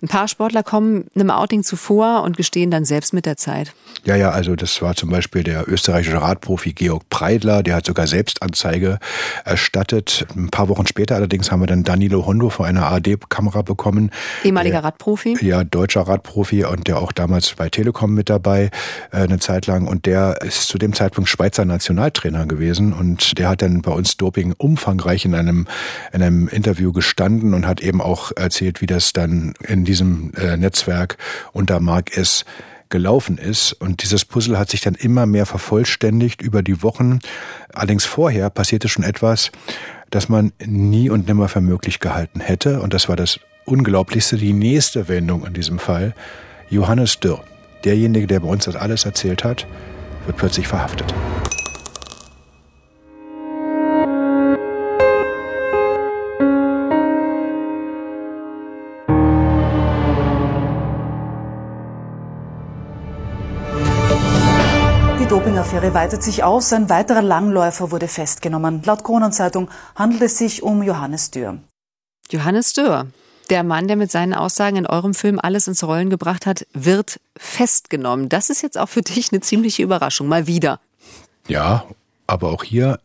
Ein paar Sportler kommen einem Outing zuvor und gestehen dann selbst mit der Zeit. Ja, ja, also das war zum Beispiel der österreichische Radprofi Georg Preidler, der hat sogar Selbstanzeige erstattet. Ein paar Wochen später allerdings haben wir dann Danilo Hondo vor einer ARD-Kamera bekommen. Ehemaliger der, Radprofi? Ja, deutscher Radprofi und der auch damals bei Telekom mit dabei äh, eine Zeit lang. Und der ist zu dem Zeitpunkt Schweizer Nationaltrainer gewesen und der hat dann bei uns Doping umfangreich in einem, in einem Interview gestanden und hat eben auch erzählt, wie das dann in diesem äh, Netzwerk unter Mark S gelaufen ist. Und dieses Puzzle hat sich dann immer mehr vervollständigt über die Wochen. Allerdings vorher passierte schon etwas, das man nie und nimmer für möglich gehalten hätte. Und das war das Unglaublichste, die nächste Wendung in diesem Fall. Johannes Dürr, derjenige, der bei uns das alles erzählt hat, wird plötzlich verhaftet. Dopingaffäre weitet sich aus. Ein weiterer Langläufer wurde festgenommen. Laut Kronenzeitung handelt es sich um Johannes Dürr. Johannes Dürr, der Mann, der mit seinen Aussagen in eurem Film alles ins Rollen gebracht hat, wird festgenommen. Das ist jetzt auch für dich eine ziemliche Überraschung, mal wieder. Ja, aber auch hier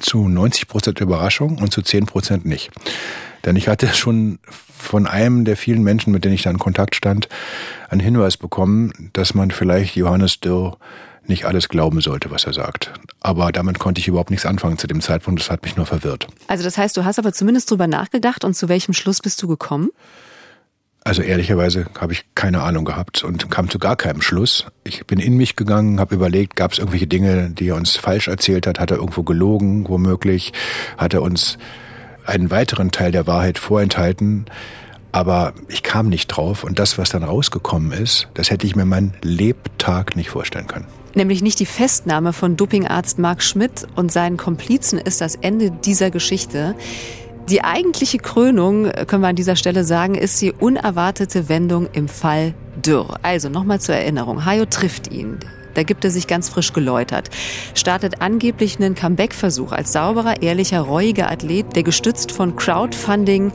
zu 90 Prozent Überraschung und zu 10 Prozent nicht. Denn ich hatte schon von einem der vielen Menschen, mit denen ich da in Kontakt stand, einen Hinweis bekommen, dass man vielleicht Johannes Dürr nicht alles glauben sollte, was er sagt. Aber damit konnte ich überhaupt nichts anfangen zu dem Zeitpunkt. Das hat mich nur verwirrt. Also das heißt, du hast aber zumindest drüber nachgedacht und zu welchem Schluss bist du gekommen? Also ehrlicherweise habe ich keine Ahnung gehabt und kam zu gar keinem Schluss. Ich bin in mich gegangen, habe überlegt, gab es irgendwelche Dinge, die er uns falsch erzählt hat? Hat er irgendwo gelogen, womöglich? Hat er uns einen weiteren Teil der Wahrheit vorenthalten? Aber ich kam nicht drauf und das, was dann rausgekommen ist, das hätte ich mir meinen Lebtag nicht vorstellen können nämlich nicht die Festnahme von Dopingarzt Marc Schmidt und seinen Komplizen ist das Ende dieser Geschichte. Die eigentliche Krönung, können wir an dieser Stelle sagen, ist die unerwartete Wendung im Fall Dürr. Also nochmal zur Erinnerung, Hayo trifft ihn. Da gibt er sich ganz frisch geläutert. Startet angeblich einen Comeback-Versuch als sauberer, ehrlicher, reuiger Athlet, der gestützt von Crowdfunding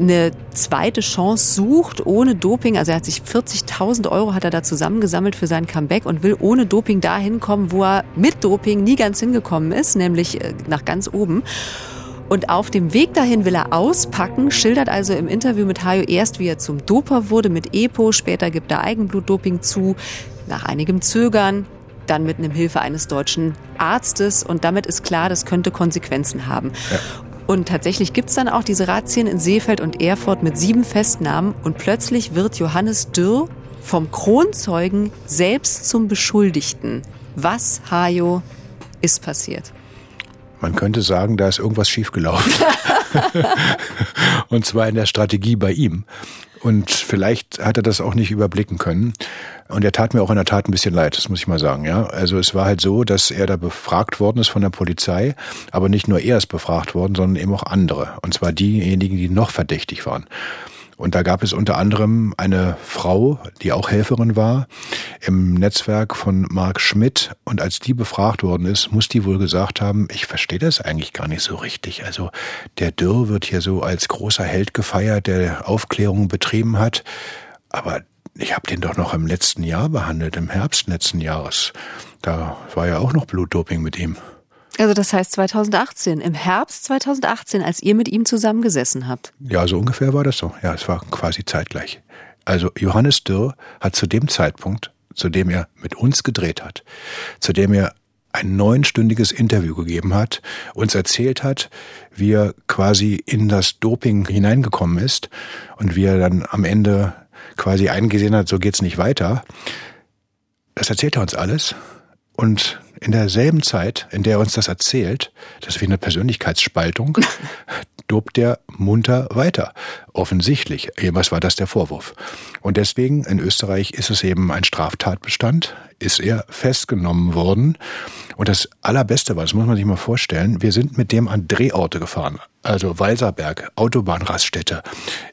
eine zweite Chance sucht ohne Doping. Also er hat sich 40.000 Euro hat er da zusammengesammelt für sein Comeback und will ohne Doping dahin kommen, wo er mit Doping nie ganz hingekommen ist, nämlich äh, nach ganz oben. Und auf dem Weg dahin will er auspacken, schildert also im Interview mit Hayo erst, wie er zum Doper wurde mit EPO, später gibt er Eigenblutdoping zu, nach einigem Zögern, dann mit einem Hilfe eines deutschen Arztes und damit ist klar, das könnte Konsequenzen haben. Ja. Und tatsächlich gibt es dann auch diese Razzien in Seefeld und Erfurt mit sieben Festnahmen und plötzlich wird Johannes Dürr vom Kronzeugen selbst zum Beschuldigten. Was, Hajo, ist passiert? Man könnte sagen, da ist irgendwas schiefgelaufen. [laughs] [laughs] und zwar in der Strategie bei ihm. Und vielleicht hat er das auch nicht überblicken können. Und er tat mir auch in der Tat ein bisschen leid, das muss ich mal sagen. Ja, also es war halt so, dass er da befragt worden ist von der Polizei, aber nicht nur er ist befragt worden, sondern eben auch andere. Und zwar diejenigen, die noch verdächtig waren. Und da gab es unter anderem eine Frau, die auch Helferin war, im Netzwerk von Mark Schmidt. Und als die befragt worden ist, muss die wohl gesagt haben, ich verstehe das eigentlich gar nicht so richtig. Also der Dürr wird hier so als großer Held gefeiert, der Aufklärung betrieben hat. Aber ich habe den doch noch im letzten Jahr behandelt, im Herbst letzten Jahres. Da war ja auch noch Blutdoping mit ihm. Also das heißt 2018, im Herbst 2018, als ihr mit ihm zusammengesessen habt. Ja, so ungefähr war das so. Ja, es war quasi zeitgleich. Also Johannes Dürr hat zu dem Zeitpunkt, zu dem er mit uns gedreht hat, zu dem er ein neunstündiges Interview gegeben hat, uns erzählt hat, wie er quasi in das Doping hineingekommen ist und wie er dann am Ende quasi eingesehen hat, so geht's nicht weiter. Das erzählt er uns alles und in derselben Zeit, in der er uns das erzählt, das ist wie eine Persönlichkeitsspaltung, [laughs] dobt er munter weiter. Offensichtlich. Was war das der Vorwurf? Und deswegen, in Österreich ist es eben ein Straftatbestand, ist er festgenommen worden. Und das Allerbeste war, das muss man sich mal vorstellen, wir sind mit dem an Drehorte gefahren. Also Walserberg, Autobahnraststätte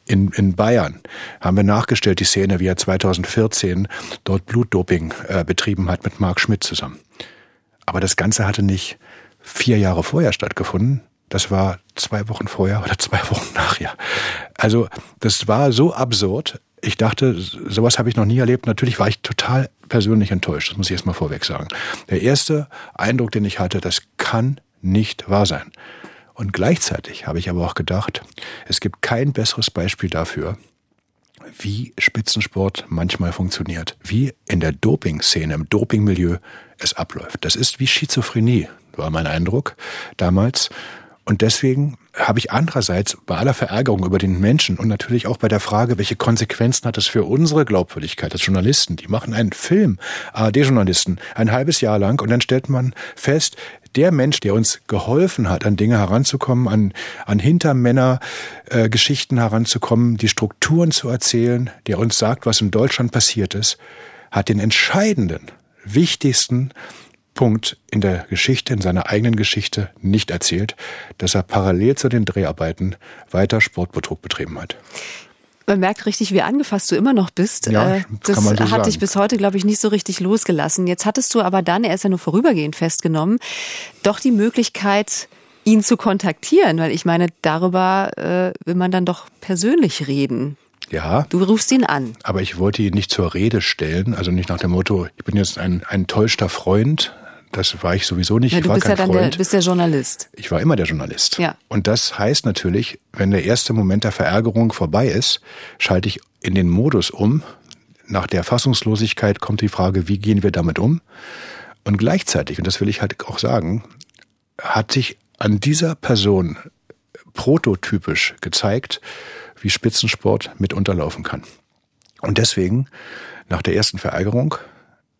in, in Bayern. Haben wir nachgestellt, die Szene, wie er 2014 dort Blutdoping äh, betrieben hat mit Marc Schmidt zusammen. Aber das Ganze hatte nicht vier Jahre vorher stattgefunden. Das war zwei Wochen vorher oder [laughs] zwei Wochen nachher. Also das war so absurd. Ich dachte, sowas habe ich noch nie erlebt. Natürlich war ich total persönlich enttäuscht. Das muss ich erst mal vorweg sagen. Der erste Eindruck, den ich hatte, das kann nicht wahr sein. Und gleichzeitig habe ich aber auch gedacht, es gibt kein besseres Beispiel dafür, wie Spitzensport manchmal funktioniert, wie in der Doping-Szene, im Dopingmilieu es abläuft. Das ist wie Schizophrenie, war mein Eindruck damals. Und deswegen habe ich andererseits bei aller Verärgerung über den Menschen und natürlich auch bei der Frage, welche Konsequenzen hat es für unsere Glaubwürdigkeit als Journalisten? Die machen einen Film, ARD-Journalisten, ein halbes Jahr lang und dann stellt man fest, der Mensch, der uns geholfen hat, an Dinge heranzukommen, an, an Hintermänner-Geschichten äh, heranzukommen, die Strukturen zu erzählen, der uns sagt, was in Deutschland passiert ist, hat den entscheidenden, wichtigsten Punkt in der Geschichte, in seiner eigenen Geschichte nicht erzählt, dass er parallel zu den Dreharbeiten weiter Sportbetrug betrieben hat. Man merkt richtig, wie angefasst du immer noch bist. Ja, äh, das kann man so hat sagen. dich bis heute, glaube ich, nicht so richtig losgelassen. Jetzt hattest du aber dann, er ist ja nur vorübergehend festgenommen, doch die Möglichkeit, ihn zu kontaktieren, weil ich meine, darüber äh, will man dann doch persönlich reden. Ja. Du rufst ihn an. Aber ich wollte ihn nicht zur Rede stellen, also nicht nach dem Motto, ich bin jetzt ein, ein täuschter Freund, das war ich sowieso nicht. Ja, du ich war bist kein ja dann Freund. der, bist der Journalist. Ich war immer der Journalist. Ja. Und das heißt natürlich, wenn der erste Moment der Verärgerung vorbei ist, schalte ich in den Modus um. Nach der Fassungslosigkeit kommt die Frage, wie gehen wir damit um? Und gleichzeitig, und das will ich halt auch sagen, hat sich an dieser Person prototypisch gezeigt, wie Spitzensport mitunter laufen kann. Und deswegen, nach der ersten Verärgerung,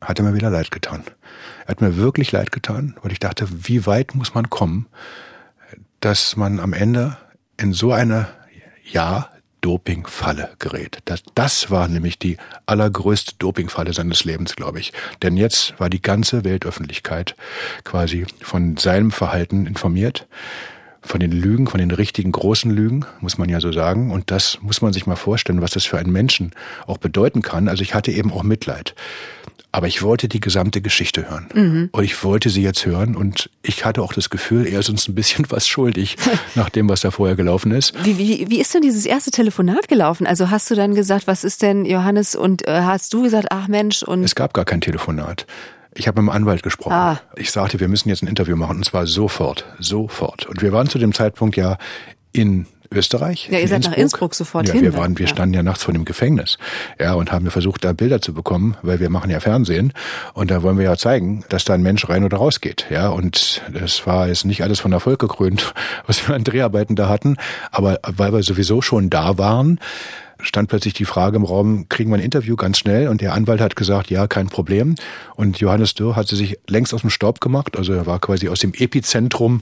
hat er mir wieder leid getan. Er hat mir wirklich leid getan, weil ich dachte, wie weit muss man kommen, dass man am Ende in so eine, ja, Dopingfalle gerät. Das, das war nämlich die allergrößte Dopingfalle seines Lebens, glaube ich. Denn jetzt war die ganze Weltöffentlichkeit quasi von seinem Verhalten informiert von den Lügen, von den richtigen großen Lügen, muss man ja so sagen. Und das muss man sich mal vorstellen, was das für einen Menschen auch bedeuten kann. Also ich hatte eben auch Mitleid. Aber ich wollte die gesamte Geschichte hören. Mhm. Und ich wollte sie jetzt hören. Und ich hatte auch das Gefühl, er ist uns ein bisschen [laughs] was schuldig, [laughs] nach dem, was da vorher gelaufen ist. Wie, wie, wie ist denn dieses erste Telefonat gelaufen? Also hast du dann gesagt, was ist denn Johannes? Und äh, hast du gesagt, ach Mensch, und. Es gab gar kein Telefonat. Ich habe mit dem Anwalt gesprochen. Ah. Ich sagte, wir müssen jetzt ein Interview machen und zwar sofort, sofort. Und wir waren zu dem Zeitpunkt ja in Österreich. Ja, ihr seid nach Innsbruck sofort ja, hin. Wir, waren, wir ja. standen ja nachts vor dem Gefängnis ja, und haben versucht, da Bilder zu bekommen, weil wir machen ja Fernsehen und da wollen wir ja zeigen, dass da ein Mensch rein oder raus geht. Ja, und das war jetzt nicht alles von Erfolg gekrönt, [laughs] was wir an Dreharbeiten da hatten, aber weil wir sowieso schon da waren, stand plötzlich die Frage im Raum, kriegen wir ein Interview ganz schnell? Und der Anwalt hat gesagt, ja, kein Problem. Und Johannes Dürr hatte sich längst aus dem Staub gemacht, also er war quasi aus dem Epizentrum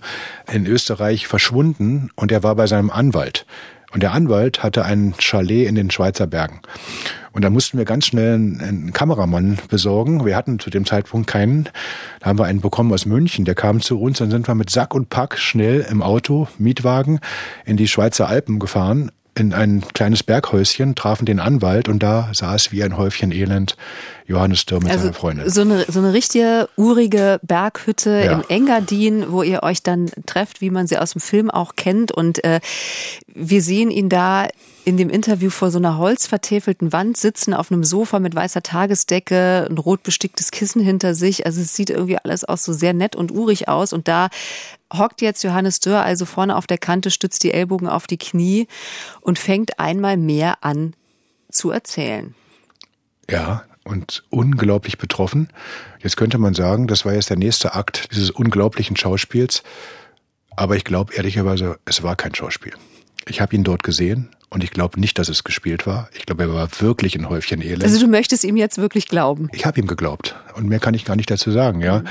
in Österreich verschwunden und er war bei seinem Anwalt. Und der Anwalt hatte ein Chalet in den Schweizer Bergen. Und da mussten wir ganz schnell einen Kameramann besorgen. Wir hatten zu dem Zeitpunkt keinen. Da haben wir einen bekommen aus München. Der kam zu uns. Dann sind wir mit Sack und Pack schnell im Auto, Mietwagen, in die Schweizer Alpen gefahren in ein kleines Berghäuschen, trafen den Anwalt und da saß wie ein Häufchen Elend Johannes Dürr mit also seiner Freundin. So eine, so eine richtige urige Berghütte Ja. im Engadin, wo ihr euch dann trefft, wie man sie aus dem Film auch kennt. Und äh, wir sehen ihn da in dem Interview vor so einer holzvertäfelten Wand sitzen, auf einem Sofa mit weißer Tagesdecke, ein rot besticktes Kissen hinter sich. Also es sieht irgendwie alles auch so sehr nett und urig aus. Und da hockt jetzt Johannes Dürr also vorne auf der Kante, stützt die Ellbogen auf die Knie und fängt einmal mehr an zu erzählen. Ja, und unglaublich betroffen. Jetzt könnte man sagen, das war jetzt der nächste Akt dieses unglaublichen Schauspiels. Aber ich glaube ehrlicherweise, es war kein Schauspiel. Ich habe ihn dort gesehen und ich glaube nicht, dass es gespielt war. Ich glaube, er war wirklich ein Häufchen Elend. Also du möchtest ihm jetzt wirklich glauben. Ich habe ihm geglaubt und mehr kann ich gar nicht dazu sagen. Ja,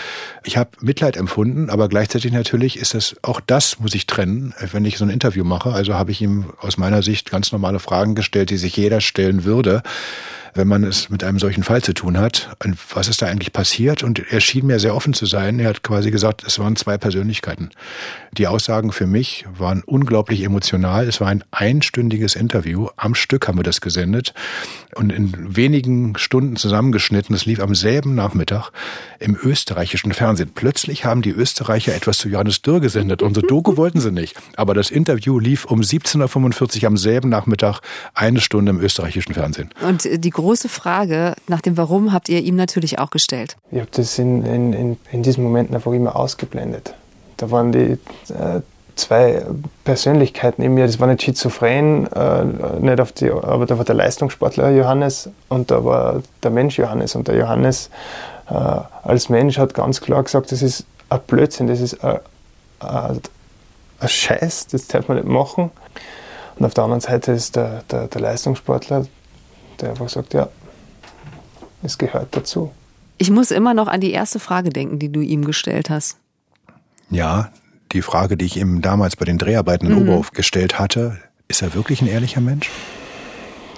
ich habe Mitleid empfunden, aber gleichzeitig natürlich ist das auch das muss ich trennen, wenn ich so ein Interview mache. Also habe ich ihm aus meiner Sicht ganz normale Fragen gestellt, die sich jeder stellen würde, wenn man es mit einem solchen Fall zu tun hat. Und was ist da eigentlich passiert? Und er schien mir sehr offen zu sein. Er hat quasi gesagt, es waren zwei Persönlichkeiten. Die Aussagen für mich waren unglaublich emotional. Es war ein einstündiges Interview. Am Stück haben wir das gesendet und in wenigen Stunden zusammengeschnitten. Es lief am selben Nachmittag im österreichischen Fernsehen. Plötzlich haben die Österreicher etwas zu Johannes Dürr gesendet. Unsere Doku [laughs] wollten sie nicht. Aber das Interview lief um 17.45 Uhr am selben Nachmittag eine Stunde im österreichischen Fernsehen. Und die große Frage nach dem Warum habt ihr ihm natürlich auch gestellt. Ich habe das in, in, in, in diesen Momenten einfach immer ausgeblendet. Da waren die äh, zwei Persönlichkeiten in mir, das war nicht schizophren, äh, nicht auf die, aber da war der Leistungssportler Johannes und da war der Mensch Johannes. Und der Johannes äh, als Mensch hat ganz klar gesagt, das ist ein Blödsinn, das ist ein, ein, ein Scheiß, das darf man nicht machen. Und auf der anderen Seite ist der, der, der Leistungssportler, der einfach sagt, ja, es gehört dazu. Ich muss immer noch an die erste Frage denken, die du ihm gestellt hast. Ja, die Frage, die ich ihm damals bei den Dreharbeiten in Mhm. Oberhof gestellt hatte, ist er wirklich ein ehrlicher Mensch?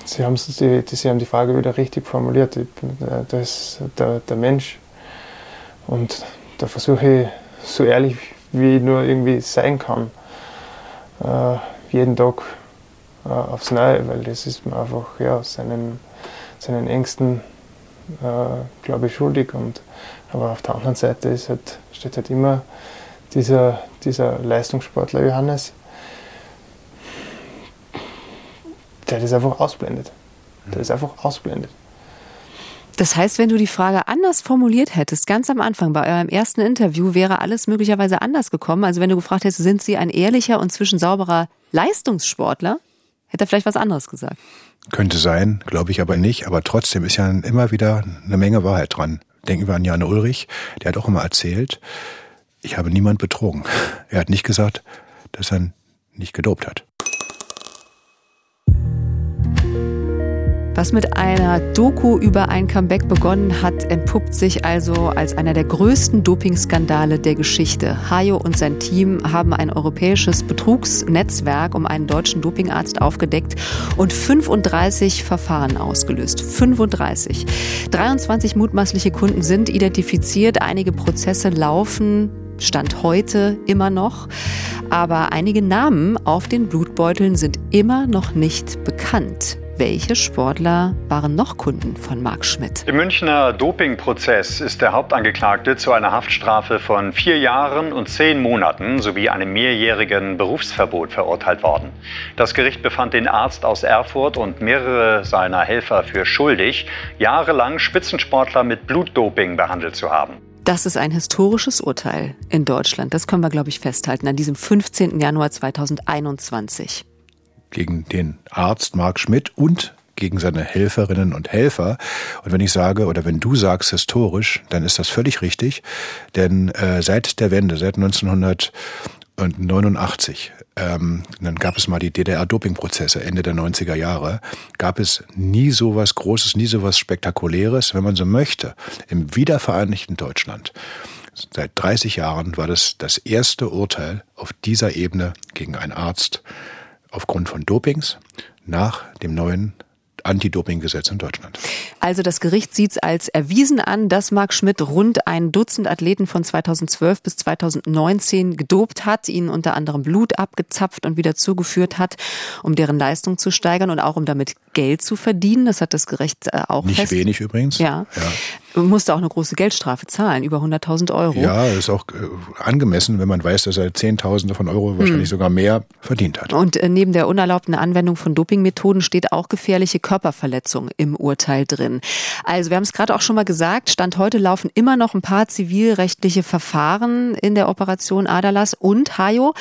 Sie haben, die, die, Sie haben die Frage wieder richtig formuliert. Äh, Das ist der, der Mensch. Und da versuche ich so ehrlich wie ich nur irgendwie sein kann. Äh, jeden Tag äh, aufs Neue, weil das ist mir einfach ja, seinen, seinen Ängsten, äh, glaube ich, schuldig. Und, aber auf der anderen Seite ist halt, steht halt immer dieser, dieser Leistungssportler Johannes, der das einfach ausblendet. Der das einfach ausblendet. Das heißt, wenn du die Frage anders formuliert hättest, ganz am Anfang bei eurem ersten Interview, wäre alles möglicherweise anders gekommen. Also wenn du gefragt hättest, sind Sie ein ehrlicher und zwischensauberer Leistungssportler, hätte er vielleicht was anderes gesagt. Könnte sein, glaube ich aber nicht. Aber trotzdem ist ja immer wieder eine Menge Wahrheit dran. Denken wir an Jan Ulrich, der hat auch immer erzählt, ich habe niemand betrogen. Er hat nicht gesagt, dass er nicht gedopt hat. Was mit einer Doku über ein Comeback begonnen hat, entpuppt sich also als einer der größten Dopingskandale der Geschichte. Hayo und sein Team haben ein europäisches Betrugsnetzwerk um einen deutschen Dopingarzt aufgedeckt und 35 Verfahren ausgelöst. 35. 23 mutmaßliche Kunden sind identifiziert, einige Prozesse laufen. Stand heute immer noch. Aber einige Namen auf den Blutbeuteln sind immer noch nicht bekannt. Welche Sportler waren noch Kunden von Marc Schmidt? Im Münchner Dopingprozess ist der Hauptangeklagte zu einer Haftstrafe von vier Jahren und zehn Monaten sowie einem mehrjährigen Berufsverbot verurteilt worden. Das Gericht befand den Arzt aus Erfurt und mehrere seiner Helfer für schuldig, jahrelang Spitzensportler mit Blutdoping behandelt zu haben. Das ist ein historisches Urteil in Deutschland. Das können wir, glaube ich, festhalten an diesem 15. Januar 2021. gegen den Arzt Mark Schmidt und gegen seine Helferinnen und Helfer. Und wenn ich sage oder wenn du sagst historisch, dann ist das völlig richtig, denn äh, seit der Wende, seit 1989, ähm, dann gab es mal die DDR-Doping-Prozesse Ende der 90er Jahre, gab es nie so was Großes, nie so was Spektakuläres, wenn man so möchte, im wiedervereinigten Deutschland. Seit 30 Jahren war das das erste Urteil auf dieser Ebene gegen einen Arzt aufgrund von Dopings nach dem neuen Anti-Doping-Gesetz in Deutschland. Also das Gericht sieht es als erwiesen an, dass Marc Schmidt rund ein Dutzend Athleten von 2012 bis 2019 gedopt hat, ihnen unter anderem Blut abgezapft und wieder zugeführt hat, um deren Leistung zu steigern und auch um damit Geld zu verdienen. Das hat das Gericht äh, auch Nicht fest. wenig übrigens. Ja. ja musste auch eine große Geldstrafe zahlen, über 100.000 Euro. Ja, ist auch äh, angemessen, wenn man weiß, dass er Zehntausende von Euro, wahrscheinlich hm. sogar mehr, verdient hat. Und äh, neben der unerlaubten Anwendung von Dopingmethoden steht auch gefährliche Körperverletzung im Urteil drin. Also wir haben es gerade auch schon mal gesagt, Stand heute laufen immer noch ein paar zivilrechtliche Verfahren in der Operation Adalas und Hajo.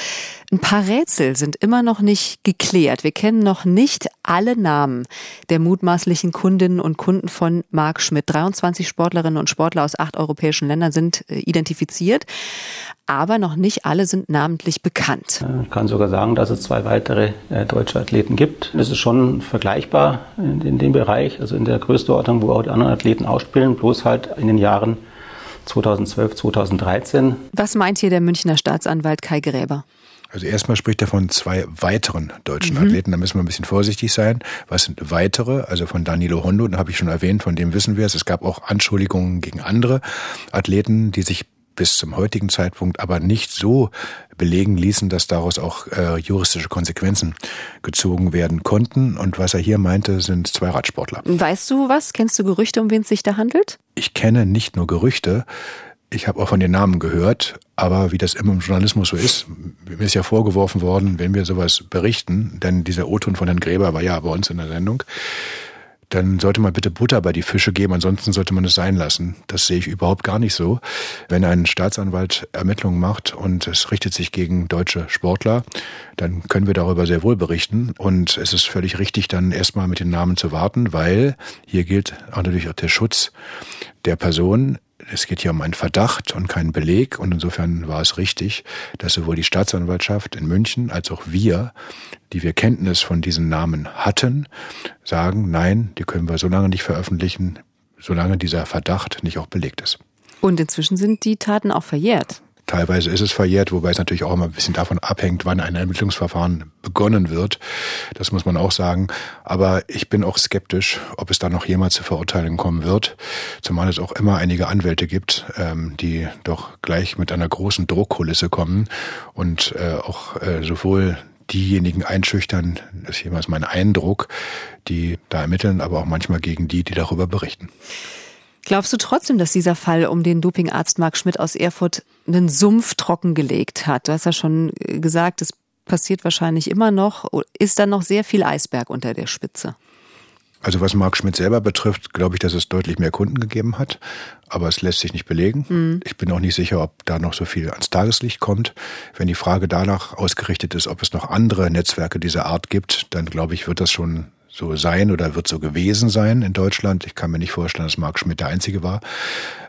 Ein paar Rätsel sind immer noch nicht geklärt. Wir kennen noch nicht alle Namen der mutmaßlichen Kundinnen und Kunden von Marc Schmidt. 23 Sportlerinnen und Sportler aus acht europäischen Ländern sind äh, identifiziert, aber noch nicht alle sind namentlich bekannt. Ich kann sogar sagen, dass es zwei weitere äh, deutsche Athleten gibt. Das ist schon vergleichbar in, in dem Bereich, also in der Größenordnung, wo auch die anderen Athleten ausspielen, bloß halt in den Jahren 2012, 2013. Was meint hier der Münchner Staatsanwalt Kai Gräber? Also erstmal spricht er von zwei weiteren deutschen mhm. Athleten. Da müssen wir ein bisschen vorsichtig sein. Was sind weitere? Also von Danilo Hondo, den habe ich schon erwähnt, von dem wissen wir es. Es gab auch Anschuldigungen gegen andere Athleten, die sich bis zum heutigen Zeitpunkt aber nicht so belegen ließen, dass daraus auch äh, juristische Konsequenzen gezogen werden konnten. Und was er hier meinte, sind zwei Radsportler. Weißt du was? Kennst du Gerüchte, um wen es sich da handelt? Ich kenne nicht nur Gerüchte. Ich habe auch von den Namen gehört, aber wie das immer im Journalismus so ist, mir ist ja vorgeworfen worden, wenn wir sowas berichten, denn dieser O-Ton von Herrn Gräber war ja bei uns in der Sendung, dann sollte man bitte Butter bei die Fische geben, ansonsten sollte man es sein lassen. Das sehe ich überhaupt gar nicht so. Wenn ein Staatsanwalt Ermittlungen macht und es richtet sich gegen deutsche Sportler, dann können wir darüber sehr wohl berichten. Und es ist völlig richtig, dann erstmal mit den Namen zu warten, weil hier gilt auch natürlich auch der Schutz der Person es geht hier um einen Verdacht und keinen Beleg und insofern war es richtig, dass sowohl die Staatsanwaltschaft in München als auch wir, die wir Kenntnis von diesen Namen hatten, sagen, nein, die können wir so lange nicht veröffentlichen, solange dieser Verdacht nicht auch belegt ist. Und inzwischen sind die Taten auch verjährt. Teilweise ist es verjährt, wobei es natürlich auch immer ein bisschen davon abhängt, wann ein Ermittlungsverfahren begonnen wird. Das muss man auch sagen. Aber ich bin auch skeptisch, ob es da noch jemals zu Verurteilungen kommen wird. Zumal es auch immer einige Anwälte gibt, ähm, die doch gleich mit einer großen Druckkulisse kommen und äh, auch äh, sowohl diejenigen einschüchtern, das ist jemals mein Eindruck, die da ermitteln, aber auch manchmal gegen die, die darüber berichten. Glaubst du trotzdem, dass dieser Fall um den Dopingarzt Marc Schmidt aus Erfurt einen Sumpf trockengelegt hat? Du hast ja schon äh, gesagt, es passiert wahrscheinlich immer noch. Ist da noch sehr viel Eisberg unter der Spitze? Also was Marc Schmidt selber betrifft, glaube ich, dass es deutlich mehr Kunden gegeben hat. Aber es lässt sich nicht belegen. Mhm. Ich bin auch nicht sicher, ob da noch so viel ans Tageslicht kommt. Wenn die Frage danach ausgerichtet ist, ob es noch andere Netzwerke dieser Art gibt, dann glaube ich, wird das schon so sein oder wird so gewesen sein in Deutschland. Ich kann mir nicht vorstellen, dass Marc Schmidt der Einzige war.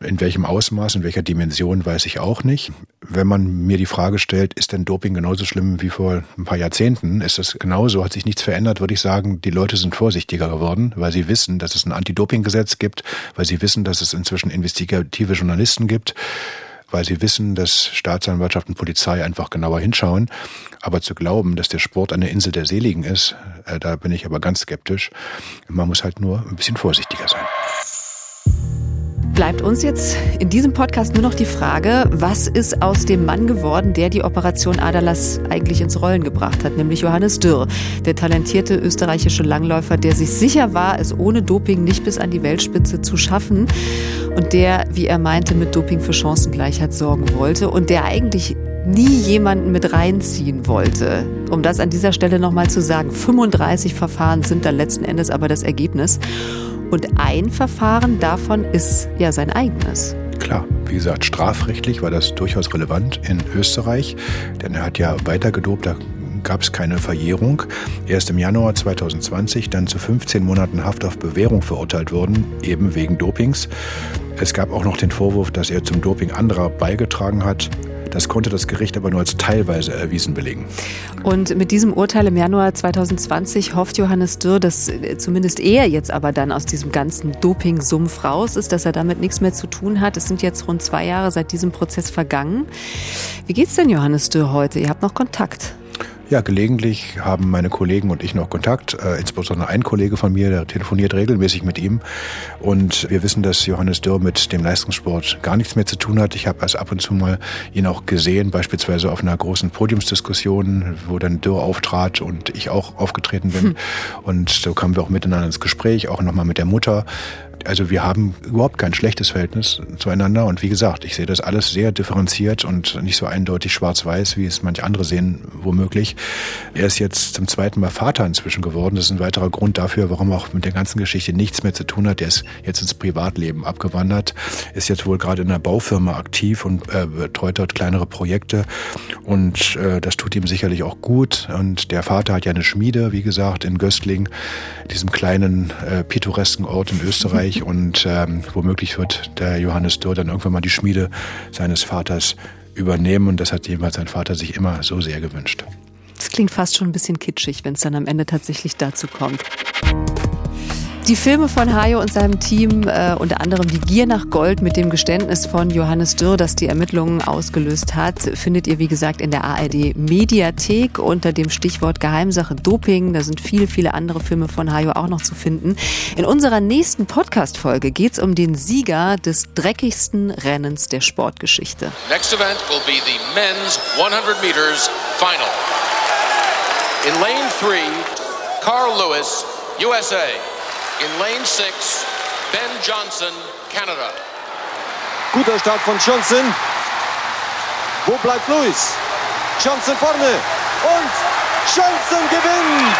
In welchem Ausmaß, in welcher Dimension, weiß ich auch nicht. Wenn man mir die Frage stellt, ist denn Doping genauso schlimm wie vor ein paar Jahrzehnten? Ist das genauso? Hat sich nichts verändert? Würde ich sagen, die Leute sind vorsichtiger geworden, weil sie wissen, dass es ein Anti-Doping-Gesetz gibt, weil sie wissen, dass es inzwischen investigative Journalisten gibt weil sie wissen, dass Staatsanwaltschaft und Polizei einfach genauer hinschauen. Aber zu glauben, dass der Sport eine Insel der Seligen ist, äh, da bin ich aber ganz skeptisch. Man muss halt nur ein bisschen vorsichtiger sein bleibt uns jetzt in diesem Podcast nur noch die Frage, was ist aus dem Mann geworden, der die Operation Adalas eigentlich ins Rollen gebracht hat, nämlich Johannes Dürr, der talentierte österreichische Langläufer, der sich sicher war, es ohne Doping nicht bis an die Weltspitze zu schaffen und der, wie er meinte, mit Doping für Chancengleichheit sorgen wollte und der eigentlich nie jemanden mit reinziehen wollte. Um das an dieser Stelle nochmal zu sagen, 35 Verfahren sind dann letzten Endes aber das Ergebnis. Und ein Verfahren davon ist ja sein eigenes. Klar, wie gesagt, strafrechtlich war das durchaus relevant in Österreich, denn er hat ja weiter gedopt, da gab es keine Verjährung. Erst im Januar 2020 dann zu 15 Monaten Haft auf Bewährung verurteilt wurden, eben wegen Dopings. Es gab auch noch den Vorwurf, dass er zum Doping anderer beigetragen hat. Das konnte das Gericht aber nur als teilweise erwiesen belegen. Und mit diesem Urteil im Januar 2020 hofft Johannes Dürr, dass äh, zumindest er jetzt aber dann aus diesem ganzen Doping-Sumpf raus ist, dass er damit nichts mehr zu tun hat. Es sind jetzt rund zwei Jahre seit diesem Prozess vergangen. Wie geht's denn Johannes Dürr heute? Ihr habt noch Kontakt. Ja, gelegentlich haben meine Kollegen und ich noch Kontakt. Äh, insbesondere ein Kollege von mir, der telefoniert regelmäßig mit ihm. Und wir wissen, dass Johannes Dürr mit dem Leistungssport gar nichts mehr zu tun hat. Ich habe erst ab und zu mal ihn auch gesehen, beispielsweise auf einer großen Podiumsdiskussion, wo dann Dürr auftrat und ich auch aufgetreten bin. Hm. [laughs] Und so kamen wir auch miteinander ins Gespräch, auch nochmal mit der Mutter. Also wir haben überhaupt kein schlechtes Verhältnis zueinander. Und wie gesagt, ich sehe das alles sehr differenziert und nicht so eindeutig schwarz-weiß, wie es manche andere sehen, womöglich. Er ist jetzt zum zweiten Mal Vater inzwischen geworden. Das ist ein weiterer Grund dafür, warum auch mit der ganzen Geschichte nichts mehr zu tun hat. Er ist jetzt ins Privatleben abgewandert, ist jetzt wohl gerade in einer Baufirma aktiv und äh, betreut dort kleinere Projekte. Und äh, das tut ihm sicherlich auch gut. Und der Vater hat ja eine Schmiede, wie gesagt, in Göstling, diesem kleinen äh, pittoresken Ort in Österreich möglich und ähm, womöglich wird der Johannes Dürr dann irgendwann mal die Schmiede seines Vaters übernehmen und das hat jedenfalls sein Vater sich immer so sehr gewünscht. Das klingt fast schon ein bisschen kitschig, wenn es dann am Ende tatsächlich dazu kommt. Die Filme von Hayo und seinem Team, äh, unter anderem Die Gier nach Gold mit dem Geständnis von Johannes Dürr, das die Ermittlungen ausgelöst hat, findet ihr, wie gesagt, in der ARD Mediathek unter dem Stichwort Geheimsache Doping. Da sind viele, viele andere Filme von Hayo auch noch zu finden. In unserer nächsten Podcast-Folge geht es um den Sieger des dreckigsten Rennens der Sportgeschichte. Next event will be the men's 100 meters final. In lane 3, Carl Lewis, USA. In Lane 6, Ben Johnson, Canada. Guter Start von Johnson. Wo bleibt Lewis? Johnson vorne. Und Johnson gewinnt.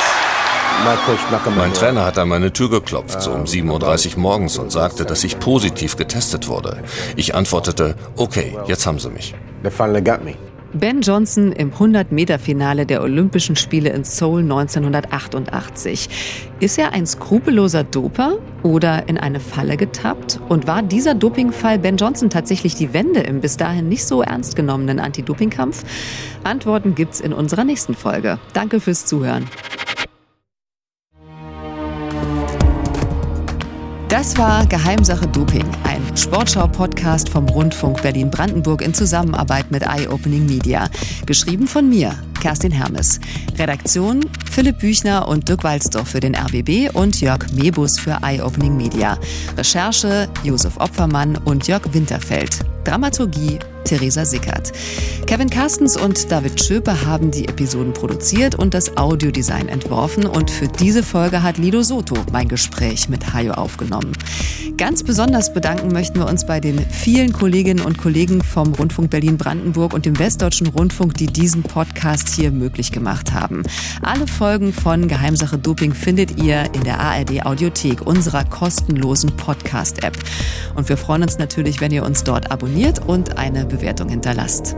Mein Trainer hat an meine Tür geklopft, so um 7.30 Uhr morgens und sagte, dass ich positiv getestet wurde. Ich antwortete, okay, jetzt haben sie mich. They finally got me. Ben Johnson im 100-Meter-Finale der Olympischen Spiele in Seoul 1988. Ist er ein skrupelloser Doper oder in eine Falle getappt? Und war dieser Dopingfall Ben Johnson tatsächlich die Wende im bis dahin nicht so ernst genommenen Anti-Doping-Kampf? Antworten gibt's in unserer nächsten Folge. Danke fürs Zuhören. Das war Geheimsache Doping, ein Sportschau-Podcast vom Rundfunk Berlin-Brandenburg in Zusammenarbeit mit Eye Opening Media. Geschrieben von mir, Kerstin Hermes. Redaktion Philipp Büchner und Dirk Walzdorf für den RBB und Jörg Mebus für Eye Opening Media. Recherche Josef Opfermann und Jörg Winterfeld. Dramaturgie Theresa Sickert. Kevin Carstens und David Schöpe haben die Episoden produziert und das Audiodesign entworfen und für diese Folge hat Lido Soto mein Gespräch mit Hayo aufgenommen. Ganz besonders bedanken möchten wir uns bei den vielen Kolleginnen und Kollegen vom Rundfunk Berlin-Brandenburg und dem Westdeutschen Rundfunk, die diesen Podcast hier möglich gemacht haben. Alle Folgen von Geheimsache Doping findet ihr in der ARD Audiothek, unserer kostenlosen Podcast-App. Und wir freuen uns natürlich, wenn ihr uns dort abonniert und eine Bewertung hinterlasst.